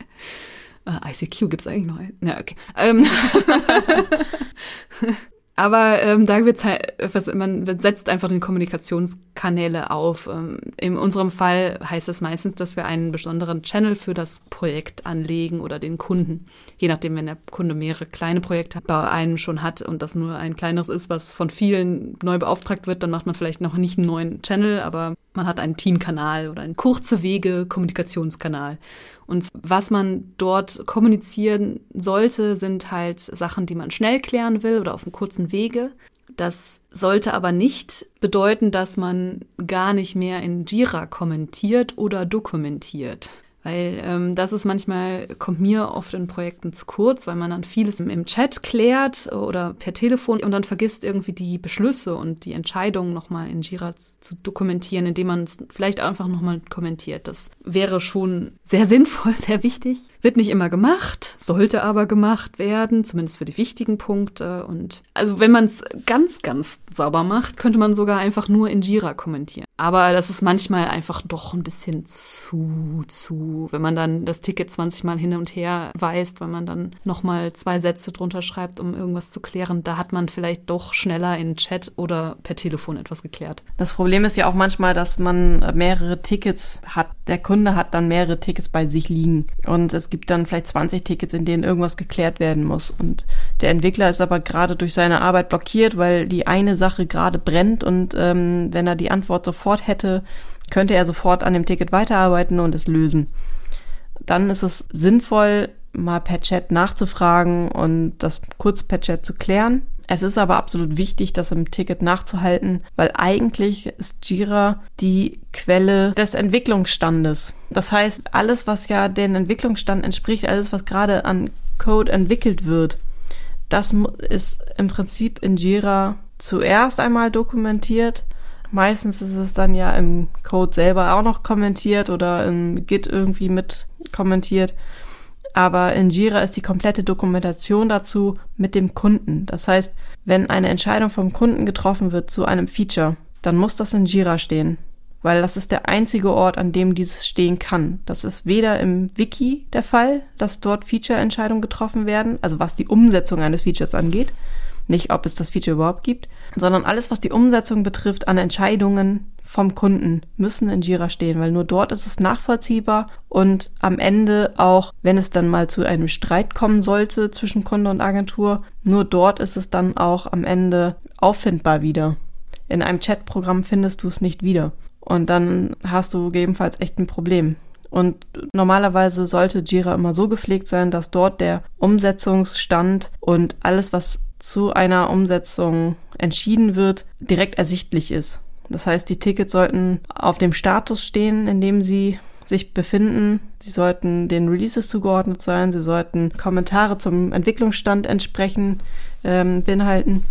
Uh, äh, ICQ gibt es eigentlich noch. Ja, okay. Ähm *laughs* Aber ähm, da wird's halt, man setzt einfach den Kommunikationskanäle auf. Ähm, in unserem Fall heißt das meistens, dass wir einen besonderen Channel für das Projekt anlegen oder den Kunden. Je nachdem, wenn der Kunde mehrere kleine Projekte bei einem schon hat und das nur ein kleineres ist, was von vielen neu beauftragt wird, dann macht man vielleicht noch nicht einen neuen Channel, aber man hat einen Teamkanal oder einen kurze Wege Kommunikationskanal. Und was man dort kommunizieren sollte, sind halt Sachen, die man schnell klären will oder auf einem kurzen Wege. Das sollte aber nicht bedeuten, dass man gar nicht mehr in Jira kommentiert oder dokumentiert. Weil ähm, das ist manchmal, kommt mir oft in Projekten zu kurz, weil man dann vieles im Chat klärt oder per Telefon und dann vergisst irgendwie die Beschlüsse und die Entscheidungen nochmal in Jira zu dokumentieren, indem man es vielleicht einfach nochmal kommentiert. Das wäre schon sehr sinnvoll, *laughs* sehr wichtig. Wird nicht immer gemacht, sollte aber gemacht werden, zumindest für die wichtigen Punkte. Und also wenn man es ganz, ganz sauber macht, könnte man sogar einfach nur in Jira kommentieren. Aber das ist manchmal einfach doch ein bisschen zu, zu, wenn man dann das Ticket 20 Mal hin und her weist, wenn man dann nochmal zwei Sätze drunter schreibt, um irgendwas zu klären, da hat man vielleicht doch schneller in Chat oder per Telefon etwas geklärt. Das Problem ist ja auch manchmal, dass man mehrere Tickets hat. Der Kunde hat dann mehrere Tickets bei sich liegen. Und es gibt dann vielleicht 20 Tickets, in denen irgendwas geklärt werden muss. Und der Entwickler ist aber gerade durch seine Arbeit blockiert, weil die eine Sache gerade brennt und ähm, wenn er die Antwort sofort hätte, könnte er sofort an dem Ticket weiterarbeiten und es lösen. Dann ist es sinnvoll, mal per Chat nachzufragen und das kurz per Chat zu klären. Es ist aber absolut wichtig, das im Ticket nachzuhalten, weil eigentlich ist Jira die Quelle des Entwicklungsstandes. Das heißt, alles, was ja den Entwicklungsstand entspricht, alles, was gerade an Code entwickelt wird, das ist im Prinzip in Jira zuerst einmal dokumentiert Meistens ist es dann ja im Code selber auch noch kommentiert oder im Git irgendwie mit kommentiert. Aber in Jira ist die komplette Dokumentation dazu mit dem Kunden. Das heißt, wenn eine Entscheidung vom Kunden getroffen wird zu einem Feature, dann muss das in Jira stehen. Weil das ist der einzige Ort, an dem dieses stehen kann. Das ist weder im Wiki der Fall, dass dort Feature-Entscheidungen getroffen werden, also was die Umsetzung eines Features angeht, nicht, ob es das Feature überhaupt gibt, sondern alles, was die Umsetzung betrifft an Entscheidungen vom Kunden, müssen in Jira stehen, weil nur dort ist es nachvollziehbar und am Ende auch, wenn es dann mal zu einem Streit kommen sollte zwischen Kunde und Agentur, nur dort ist es dann auch am Ende auffindbar wieder. In einem Chatprogramm findest du es nicht wieder. Und dann hast du gegebenenfalls echt ein Problem. Und normalerweise sollte Jira immer so gepflegt sein, dass dort der Umsetzungsstand und alles, was zu einer Umsetzung entschieden wird, direkt ersichtlich ist. Das heißt, die Tickets sollten auf dem Status stehen, in dem sie sich befinden. Sie sollten den Releases zugeordnet sein. Sie sollten Kommentare zum Entwicklungsstand entsprechen, ähm, beinhalten.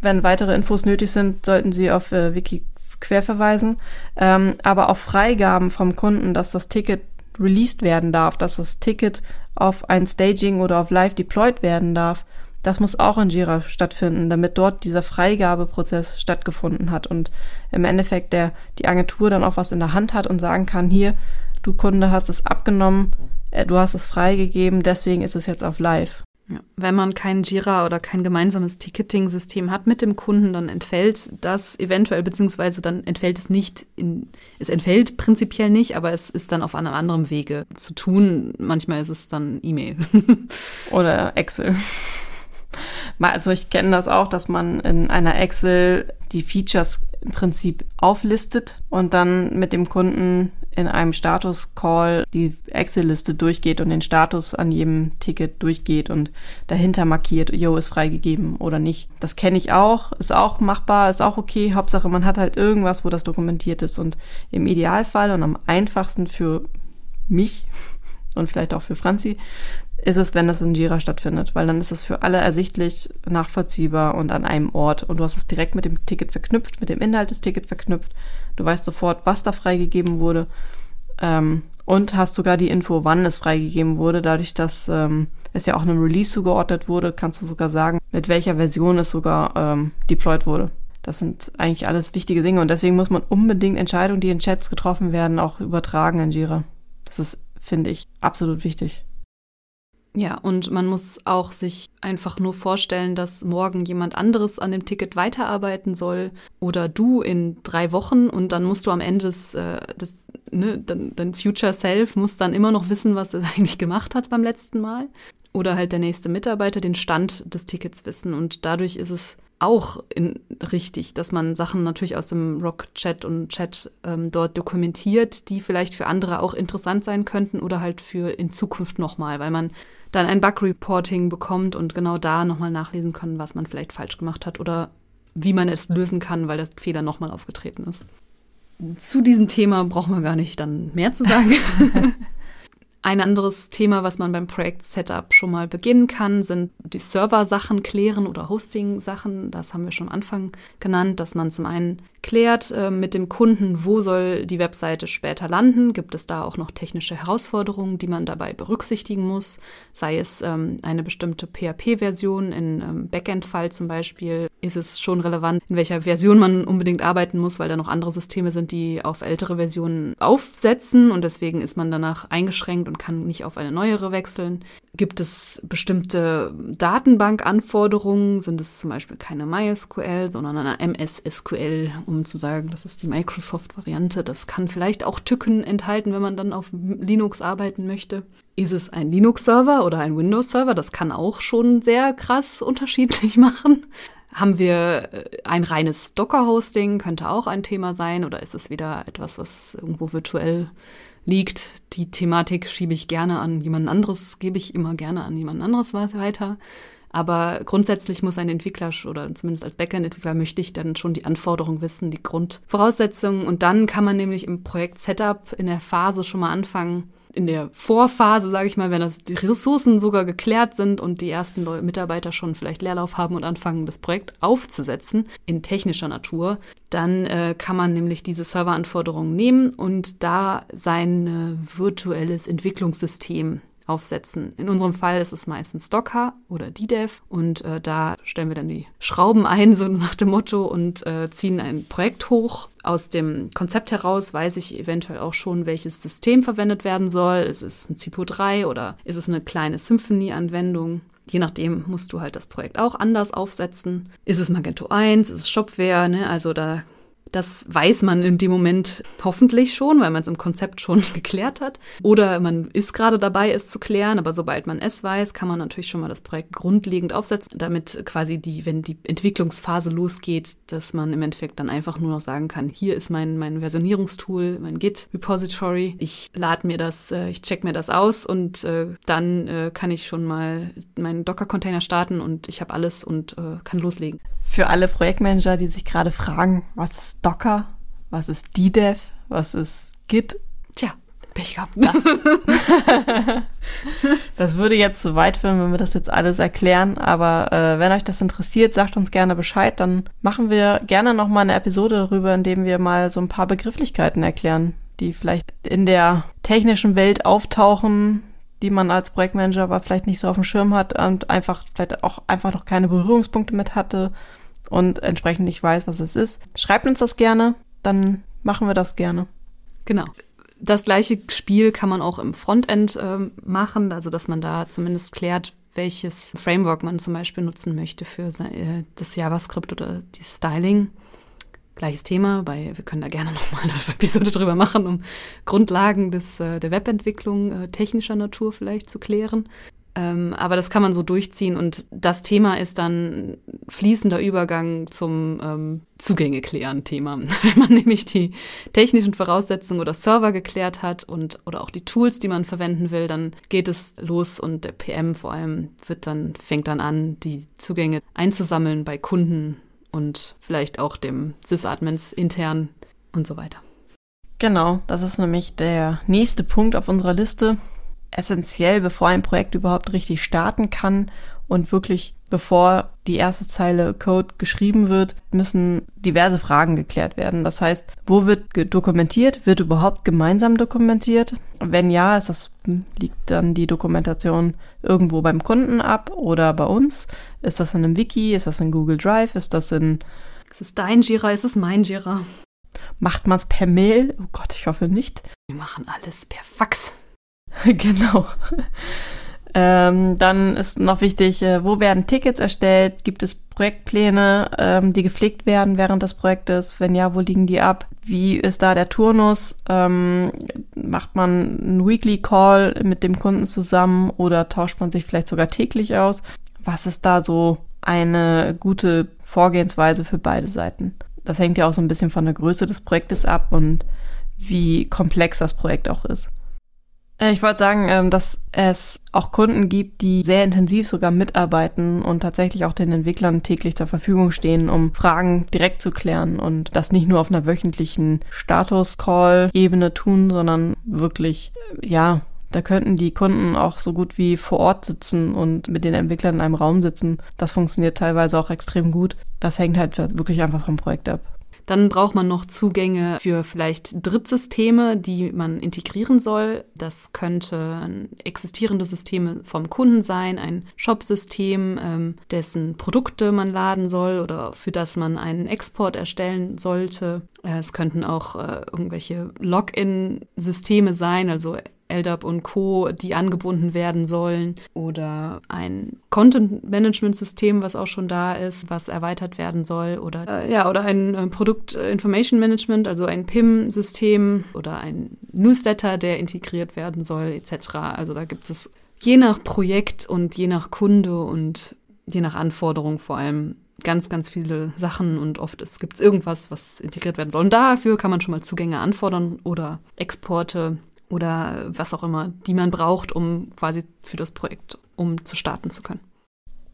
Wenn weitere Infos nötig sind, sollten Sie auf äh, Wiki querverweisen. Ähm, aber auch Freigaben vom Kunden, dass das Ticket released werden darf, dass das Ticket auf ein Staging oder auf Live deployed werden darf. Das muss auch in Jira stattfinden, damit dort dieser Freigabeprozess stattgefunden hat und im Endeffekt der, die Agentur dann auch was in der Hand hat und sagen kann, hier, du Kunde hast es abgenommen, äh, du hast es freigegeben, deswegen ist es jetzt auf Live. Ja. Wenn man kein Jira oder kein gemeinsames Ticketing-System hat mit dem Kunden, dann entfällt das eventuell, beziehungsweise dann entfällt es nicht, in, es entfällt prinzipiell nicht, aber es ist dann auf einem anderen Wege zu tun. Manchmal ist es dann E-Mail. *laughs* oder Excel. Also ich kenne das auch, dass man in einer Excel die Features im Prinzip auflistet und dann mit dem Kunden in einem Status-Call die Excel-Liste durchgeht und den Status an jedem Ticket durchgeht und dahinter markiert, yo, ist freigegeben oder nicht. Das kenne ich auch, ist auch machbar, ist auch okay. Hauptsache, man hat halt irgendwas, wo das dokumentiert ist. Und im Idealfall und am einfachsten für mich und vielleicht auch für Franzi ist es, wenn das in Jira stattfindet, weil dann ist es für alle ersichtlich, nachvollziehbar und an einem Ort. Und du hast es direkt mit dem Ticket verknüpft, mit dem Inhalt des Tickets verknüpft. Du weißt sofort, was da freigegeben wurde. Ähm, und hast sogar die Info, wann es freigegeben wurde. Dadurch, dass ähm, es ja auch einem Release zugeordnet wurde, kannst du sogar sagen, mit welcher Version es sogar ähm, deployed wurde. Das sind eigentlich alles wichtige Dinge und deswegen muss man unbedingt Entscheidungen, die in Chats getroffen werden, auch übertragen in Jira. Das ist, finde ich, absolut wichtig. Ja, und man muss auch sich einfach nur vorstellen, dass morgen jemand anderes an dem Ticket weiterarbeiten soll oder du in drei Wochen und dann musst du am Ende des, äh, des ne, dein, Future Self muss dann immer noch wissen, was er *laughs* eigentlich gemacht hat beim letzten Mal. Oder halt der nächste Mitarbeiter den Stand des Tickets wissen. Und dadurch ist es auch in, richtig, dass man Sachen natürlich aus dem Rock-Chat und Chat ähm, dort dokumentiert, die vielleicht für andere auch interessant sein könnten oder halt für in Zukunft nochmal, weil man dann ein Bug-Reporting bekommt und genau da nochmal nachlesen kann, was man vielleicht falsch gemacht hat oder wie man es lösen kann, weil das Fehler nochmal aufgetreten ist. Zu diesem Thema brauchen wir gar nicht dann mehr zu sagen. *laughs* Ein anderes Thema, was man beim Projekt-Setup schon mal beginnen kann, sind die Server-Sachen klären oder Hosting-Sachen. Das haben wir schon am Anfang genannt, dass man zum einen klärt äh, mit dem Kunden, wo soll die Webseite später landen. Gibt es da auch noch technische Herausforderungen, die man dabei berücksichtigen muss? Sei es ähm, eine bestimmte PHP-Version in ähm, Backend-Fall zum Beispiel ist es schon relevant, in welcher Version man unbedingt arbeiten muss, weil da noch andere Systeme sind, die auf ältere Versionen aufsetzen und deswegen ist man danach eingeschränkt und kann nicht auf eine neuere wechseln. Gibt es bestimmte Datenbankanforderungen? Sind es zum Beispiel keine MySQL, sondern eine MSSQL, um zu sagen, das ist die Microsoft-Variante. Das kann vielleicht auch Tücken enthalten, wenn man dann auf Linux arbeiten möchte. Ist es ein Linux-Server oder ein Windows-Server? Das kann auch schon sehr krass unterschiedlich *laughs* machen. Haben wir äh, ein reines Docker-Hosting, könnte auch ein Thema sein, oder ist es wieder etwas, was irgendwo virtuell liegt? Die Thematik schiebe ich gerne an jemand anderes, gebe ich immer gerne an jemand anderes weiter. Aber grundsätzlich muss ein Entwickler oder zumindest als Backend-Entwickler möchte ich dann schon die Anforderungen wissen, die Grundvoraussetzungen. Und dann kann man nämlich im Projekt Setup in der Phase schon mal anfangen, in der Vorphase, sage ich mal, wenn das die Ressourcen sogar geklärt sind und die ersten Leute, Mitarbeiter schon vielleicht Leerlauf haben und anfangen, das Projekt aufzusetzen in technischer Natur, dann äh, kann man nämlich diese Serveranforderungen nehmen und da sein äh, virtuelles Entwicklungssystem aufsetzen. In unserem Fall ist es meistens Docker oder DDEV und äh, da stellen wir dann die Schrauben ein, *laughs* so nach dem Motto, und äh, ziehen ein Projekt hoch. Aus dem Konzept heraus weiß ich eventuell auch schon, welches System verwendet werden soll. Ist es ein Zipo 3 oder ist es eine kleine Symphony-Anwendung? Je nachdem musst du halt das Projekt auch anders aufsetzen. Ist es Magento 1, ist es Shopware, ne? Also da das weiß man in dem Moment hoffentlich schon, weil man es im Konzept schon *laughs* geklärt hat. Oder man ist gerade dabei, es zu klären, aber sobald man es weiß, kann man natürlich schon mal das Projekt grundlegend aufsetzen, damit quasi die, wenn die Entwicklungsphase losgeht, dass man im Endeffekt dann einfach nur noch sagen kann, hier ist mein, mein Versionierungstool, mein Git-Repository. Ich lade mir das, äh, ich check mir das aus und äh, dann äh, kann ich schon mal meinen Docker-Container starten und ich habe alles und äh, kann loslegen. Für alle Projektmanager, die sich gerade fragen, was ist Docker, was ist DDEV, was ist Git? Tja, Pech gehabt. Das, *laughs* das würde jetzt zu weit führen, wenn wir das jetzt alles erklären. Aber äh, wenn euch das interessiert, sagt uns gerne Bescheid. Dann machen wir gerne noch mal eine Episode darüber, in dem wir mal so ein paar Begrifflichkeiten erklären, die vielleicht in der technischen Welt auftauchen, die man als Projektmanager aber vielleicht nicht so auf dem Schirm hat und einfach vielleicht auch einfach noch keine Berührungspunkte mit hatte und entsprechend nicht weiß, was es ist. Schreibt uns das gerne, dann machen wir das gerne. Genau. Das gleiche Spiel kann man auch im Frontend äh, machen, also dass man da zumindest klärt, welches Framework man zum Beispiel nutzen möchte für äh, das JavaScript oder die Styling. Gleiches Thema, bei, wir können da gerne *laughs* nochmal eine Episode drüber machen, um Grundlagen des, äh, der Webentwicklung äh, technischer Natur vielleicht zu klären. Ähm, aber das kann man so durchziehen und das Thema ist dann fließender Übergang zum ähm, Zugänge klären Thema. *laughs* Wenn man nämlich die technischen Voraussetzungen oder Server geklärt hat und oder auch die Tools, die man verwenden will, dann geht es los und der PM vor allem wird dann fängt dann an, die Zugänge einzusammeln bei Kunden und vielleicht auch dem Sysadmins intern und so weiter. Genau, das ist nämlich der nächste Punkt auf unserer Liste essentiell, bevor ein Projekt überhaupt richtig starten kann und wirklich bevor die erste Zeile Code geschrieben wird, müssen diverse Fragen geklärt werden. Das heißt, wo wird dokumentiert? Wird überhaupt gemeinsam dokumentiert? Wenn ja, ist das, liegt dann die Dokumentation irgendwo beim Kunden ab oder bei uns? Ist das in einem Wiki? Ist das in Google Drive? Ist das in... Ist es dein Jira? Ist es mein Jira? Macht man es per Mail? Oh Gott, ich hoffe nicht. Wir machen alles per Fax. *laughs* genau. Ähm, dann ist noch wichtig, äh, wo werden Tickets erstellt? Gibt es Projektpläne, ähm, die gepflegt werden während des Projektes? Wenn ja, wo liegen die ab? Wie ist da der Turnus? Ähm, macht man einen Weekly Call mit dem Kunden zusammen oder tauscht man sich vielleicht sogar täglich aus? Was ist da so eine gute Vorgehensweise für beide Seiten? Das hängt ja auch so ein bisschen von der Größe des Projektes ab und wie komplex das Projekt auch ist. Äh, ich wollte sagen, ähm, dass es auch Kunden gibt, die sehr intensiv sogar mitarbeiten und tatsächlich auch den Entwicklern täglich zur Verfügung stehen, um Fragen direkt zu klären und das nicht nur auf einer wöchentlichen Status-Call-Ebene tun, sondern wirklich, ja, da könnten die Kunden auch so gut wie vor Ort sitzen und mit den Entwicklern in einem Raum sitzen. Das funktioniert teilweise auch extrem gut. Das hängt halt wirklich einfach vom Projekt ab Dann braucht man noch Zugänge für vielleicht Drittsysteme, die man integrieren soll. Das könnte existierende Systeme vom Kunden sein, ein Shop-System, ähm, dessen Produkte man laden soll oder für das man einen Export erstellen sollte. Äh, es könnten auch äh, irgendwelche Login-Systeme sein, also LDAP und Co., die angebunden werden sollen oder ein Content-Management-System, was auch schon da ist, was erweitert werden soll oder äh, ja, oder ein äh, Produkt Information Management, also ein PIM-System oder ein Newsletter, der integriert werden soll, etc. Also da gibt es je nach Projekt und je nach Kunde und je nach Anforderung vor allem ganz, ganz viele Sachen und oft gibt es irgendwas, was integriert werden soll. Und dafür kann man schon mal Zugänge anfordern oder Exporte oder was auch immer, die man braucht, um quasi für das Projekt um zu starten zu können.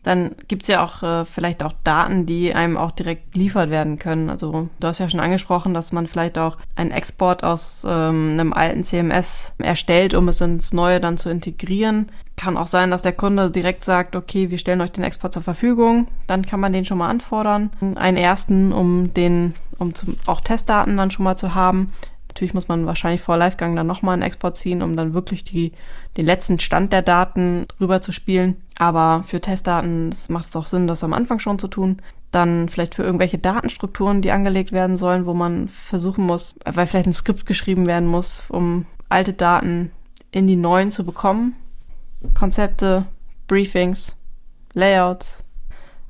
Dann gibt's ja auch äh, vielleicht auch Daten, die einem auch direkt geliefert werden können. Also du hast ja schon angesprochen, dass man vielleicht auch einen Export aus ähm, einem alten CMS erstellt, um es ins neue dann zu integrieren. Kann auch sein, dass der Kunde direkt sagt, okay, wir stellen euch den Export zur Verfügung. Dann kann man den schon mal anfordern. Einen ersten, um den, um zum, auch Testdaten dann schon mal zu haben. Natürlich muss man wahrscheinlich vor Livegang dann nochmal einen Export ziehen, um dann wirklich die, den letzten Stand der Daten drüber zu spielen. Aber für Testdaten macht es auch Sinn, das am Anfang schon zu tun. Dann vielleicht für irgendwelche Datenstrukturen, die angelegt werden sollen, wo man versuchen muss, weil vielleicht ein Skript geschrieben werden muss, um alte Daten in die neuen zu bekommen. Konzepte, Briefings, Layouts,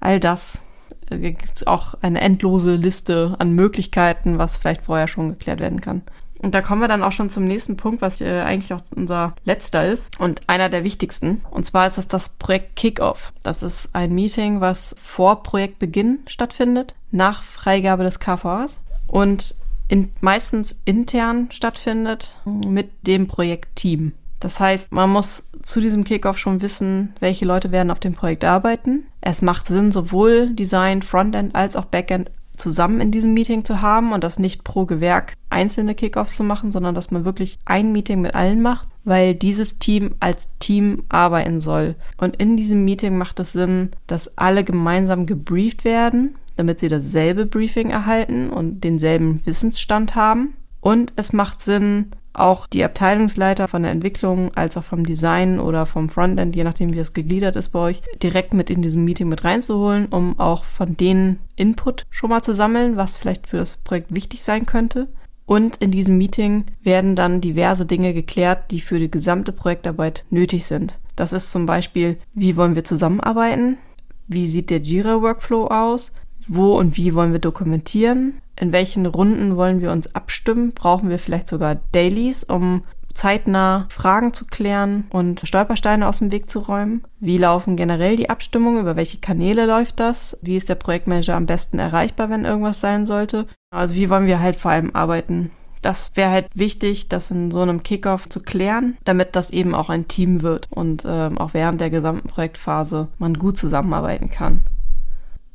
all das gibt es auch eine endlose Liste an Möglichkeiten, was vielleicht vorher schon geklärt werden kann. Und da kommen wir dann auch schon zum nächsten Punkt, was äh, eigentlich auch unser letzter ist und einer der wichtigsten. Und zwar ist es das Projekt Kickoff. Das ist ein Meeting, was vor Projektbeginn stattfindet, nach Freigabe des KVAs und in, meistens intern stattfindet mit dem Projektteam. Das heißt, man muss zu diesem Kickoff schon wissen, welche Leute werden auf dem Projekt arbeiten. Es macht Sinn, sowohl Design, Frontend als auch Backend zusammen in diesem Meeting zu haben und das nicht pro Gewerk einzelne Kickoffs zu machen, sondern dass man wirklich ein Meeting mit allen macht, weil dieses Team als Team arbeiten soll. Und in diesem Meeting macht es Sinn, dass alle gemeinsam gebrieft werden, damit sie dasselbe Briefing erhalten und denselben Wissensstand haben. Und es macht Sinn, auch die Abteilungsleiter von der Entwicklung als auch vom Design oder vom Frontend, je nachdem wie es gegliedert ist bei euch, direkt mit in diesem Meeting mit reinzuholen, um auch von denen Input schon mal zu sammeln, was vielleicht für das Projekt wichtig sein könnte. Und in diesem Meeting werden dann diverse Dinge geklärt, die für die gesamte Projektarbeit nötig sind. Das ist zum Beispiel, wie wollen wir zusammenarbeiten? Wie sieht der Jira-Workflow aus? Wo und wie wollen wir dokumentieren? In welchen Runden wollen wir uns abstimmen? Brauchen wir vielleicht sogar Dailies, um zeitnah Fragen zu klären und Stolpersteine aus dem Weg zu räumen? Wie laufen generell die Abstimmungen? Über welche Kanäle läuft das? Wie ist der Projektmanager am besten erreichbar, wenn irgendwas sein sollte? Also wie wollen wir halt vor allem arbeiten? Das wäre halt wichtig, das in so einem Kickoff zu klären, damit das eben auch ein Team wird und ähm, auch während der gesamten Projektphase man gut zusammenarbeiten kann.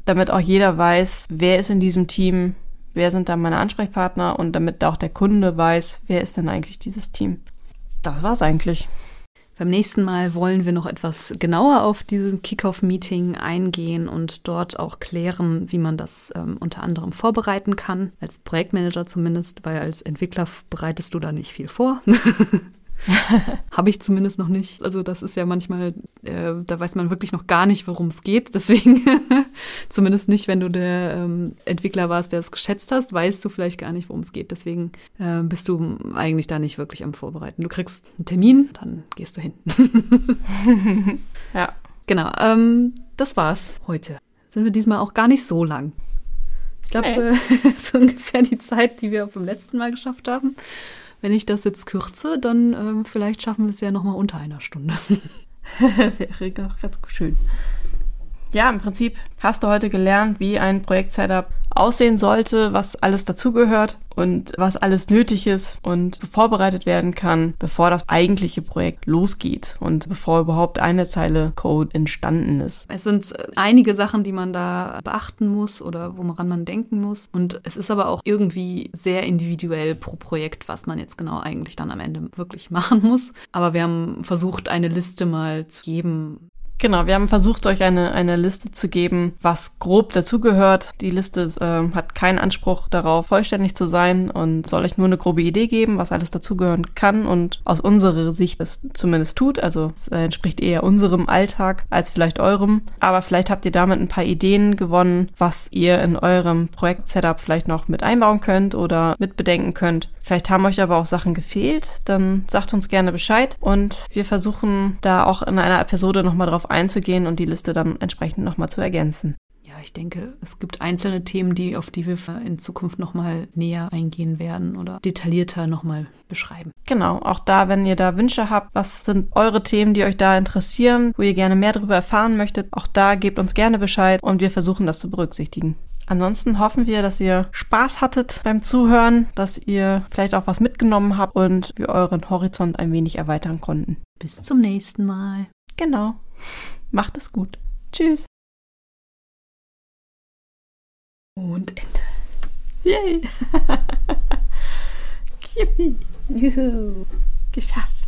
Damit auch jeder weiß, wer ist in diesem Team, wer sind da meine Ansprechpartner und damit auch der Kunde weiß, wer ist denn eigentlich dieses Team. Das war's eigentlich. Beim nächsten Mal wollen wir noch etwas genauer auf dieses Kickoff-Meeting eingehen und dort auch klären, wie man das ähm, unter anderem vorbereiten kann, als Projektmanager zumindest, weil als Entwickler bereitest du da nicht viel vor. *laughs* *laughs* Habe ich zumindest noch nicht. Also das ist ja manchmal, äh, da weiß man wirklich noch gar nicht, worum es geht. *laughs* Deswegen, zumindest nicht, wenn du der ähm, Entwickler warst, der es geschätzt hast, weißt du vielleicht gar nicht, worum es geht. Deswegen äh, bist du eigentlich da nicht wirklich am Vorbereiten. Du kriegst einen Termin, dann gehst du hin. *laughs* ja. Genau, ähm, das war's heute. Sind wir diesmal auch gar nicht so lang. Ich glaube, äh. so ungefähr die Zeit, die wir beim letzten Mal geschafft haben. Wenn ich das jetzt kürze, dann äh, vielleicht schaffen wir es ja nochmal unter einer Stunde. *laughs* Wäre ganz schön. Ja, im Prinzip hast du heute gelernt, wie ein Projekt-Setup aussehen sollte, was alles dazugehört und was alles nötig ist und vorbereitet werden kann, bevor das eigentliche Projekt losgeht und bevor überhaupt eine Zeile Code entstanden ist. Es sind äh, einige Sachen, die man da beachten muss oder woran man denken muss. Und es ist aber auch irgendwie sehr individuell pro Projekt, was man jetzt genau eigentlich dann am Ende wirklich *laughs* machen muss. Aber wir haben versucht, eine Liste mal zu geben, Genau, wir haben versucht, euch eine, eine Liste zu geben, was grob dazugehört. Die Liste äh, hat keinen Anspruch darauf, vollständig zu sein und soll euch nur eine grobe Idee geben, was alles dazugehören kann und aus unserer Sicht es zumindest tut. Also es äh, entspricht eher unserem Alltag als vielleicht eurem. Aber vielleicht habt ihr damit ein paar Ideen gewonnen, was ihr in eurem Projekt-Setup vielleicht noch mit einbauen könnt oder mitbedenken könnt. Vielleicht haben euch aber auch Sachen gefehlt. Dann sagt uns gerne Bescheid und wir versuchen da auch in einer Episode nochmal drauf einzugehen und die Liste dann entsprechend nochmal zu ergänzen. Ja, ich denke, es gibt einzelne Themen, die auf die wir in Zukunft nochmal näher eingehen werden oder detaillierter nochmal beschreiben. Genau, auch da, wenn ihr da Wünsche habt, was sind eure Themen, die euch da interessieren, wo ihr gerne mehr darüber erfahren möchtet, auch da gebt uns gerne Bescheid und wir versuchen das zu berücksichtigen. Ansonsten hoffen wir, dass ihr Spaß hattet beim Zuhören, dass ihr vielleicht auch was mitgenommen habt und wir euren Horizont ein wenig erweitern konnten. Bis zum nächsten Mal. Genau. Macht es gut. Tschüss. Und Ende. Yay. *laughs* Yippie. Juhu. Geschafft.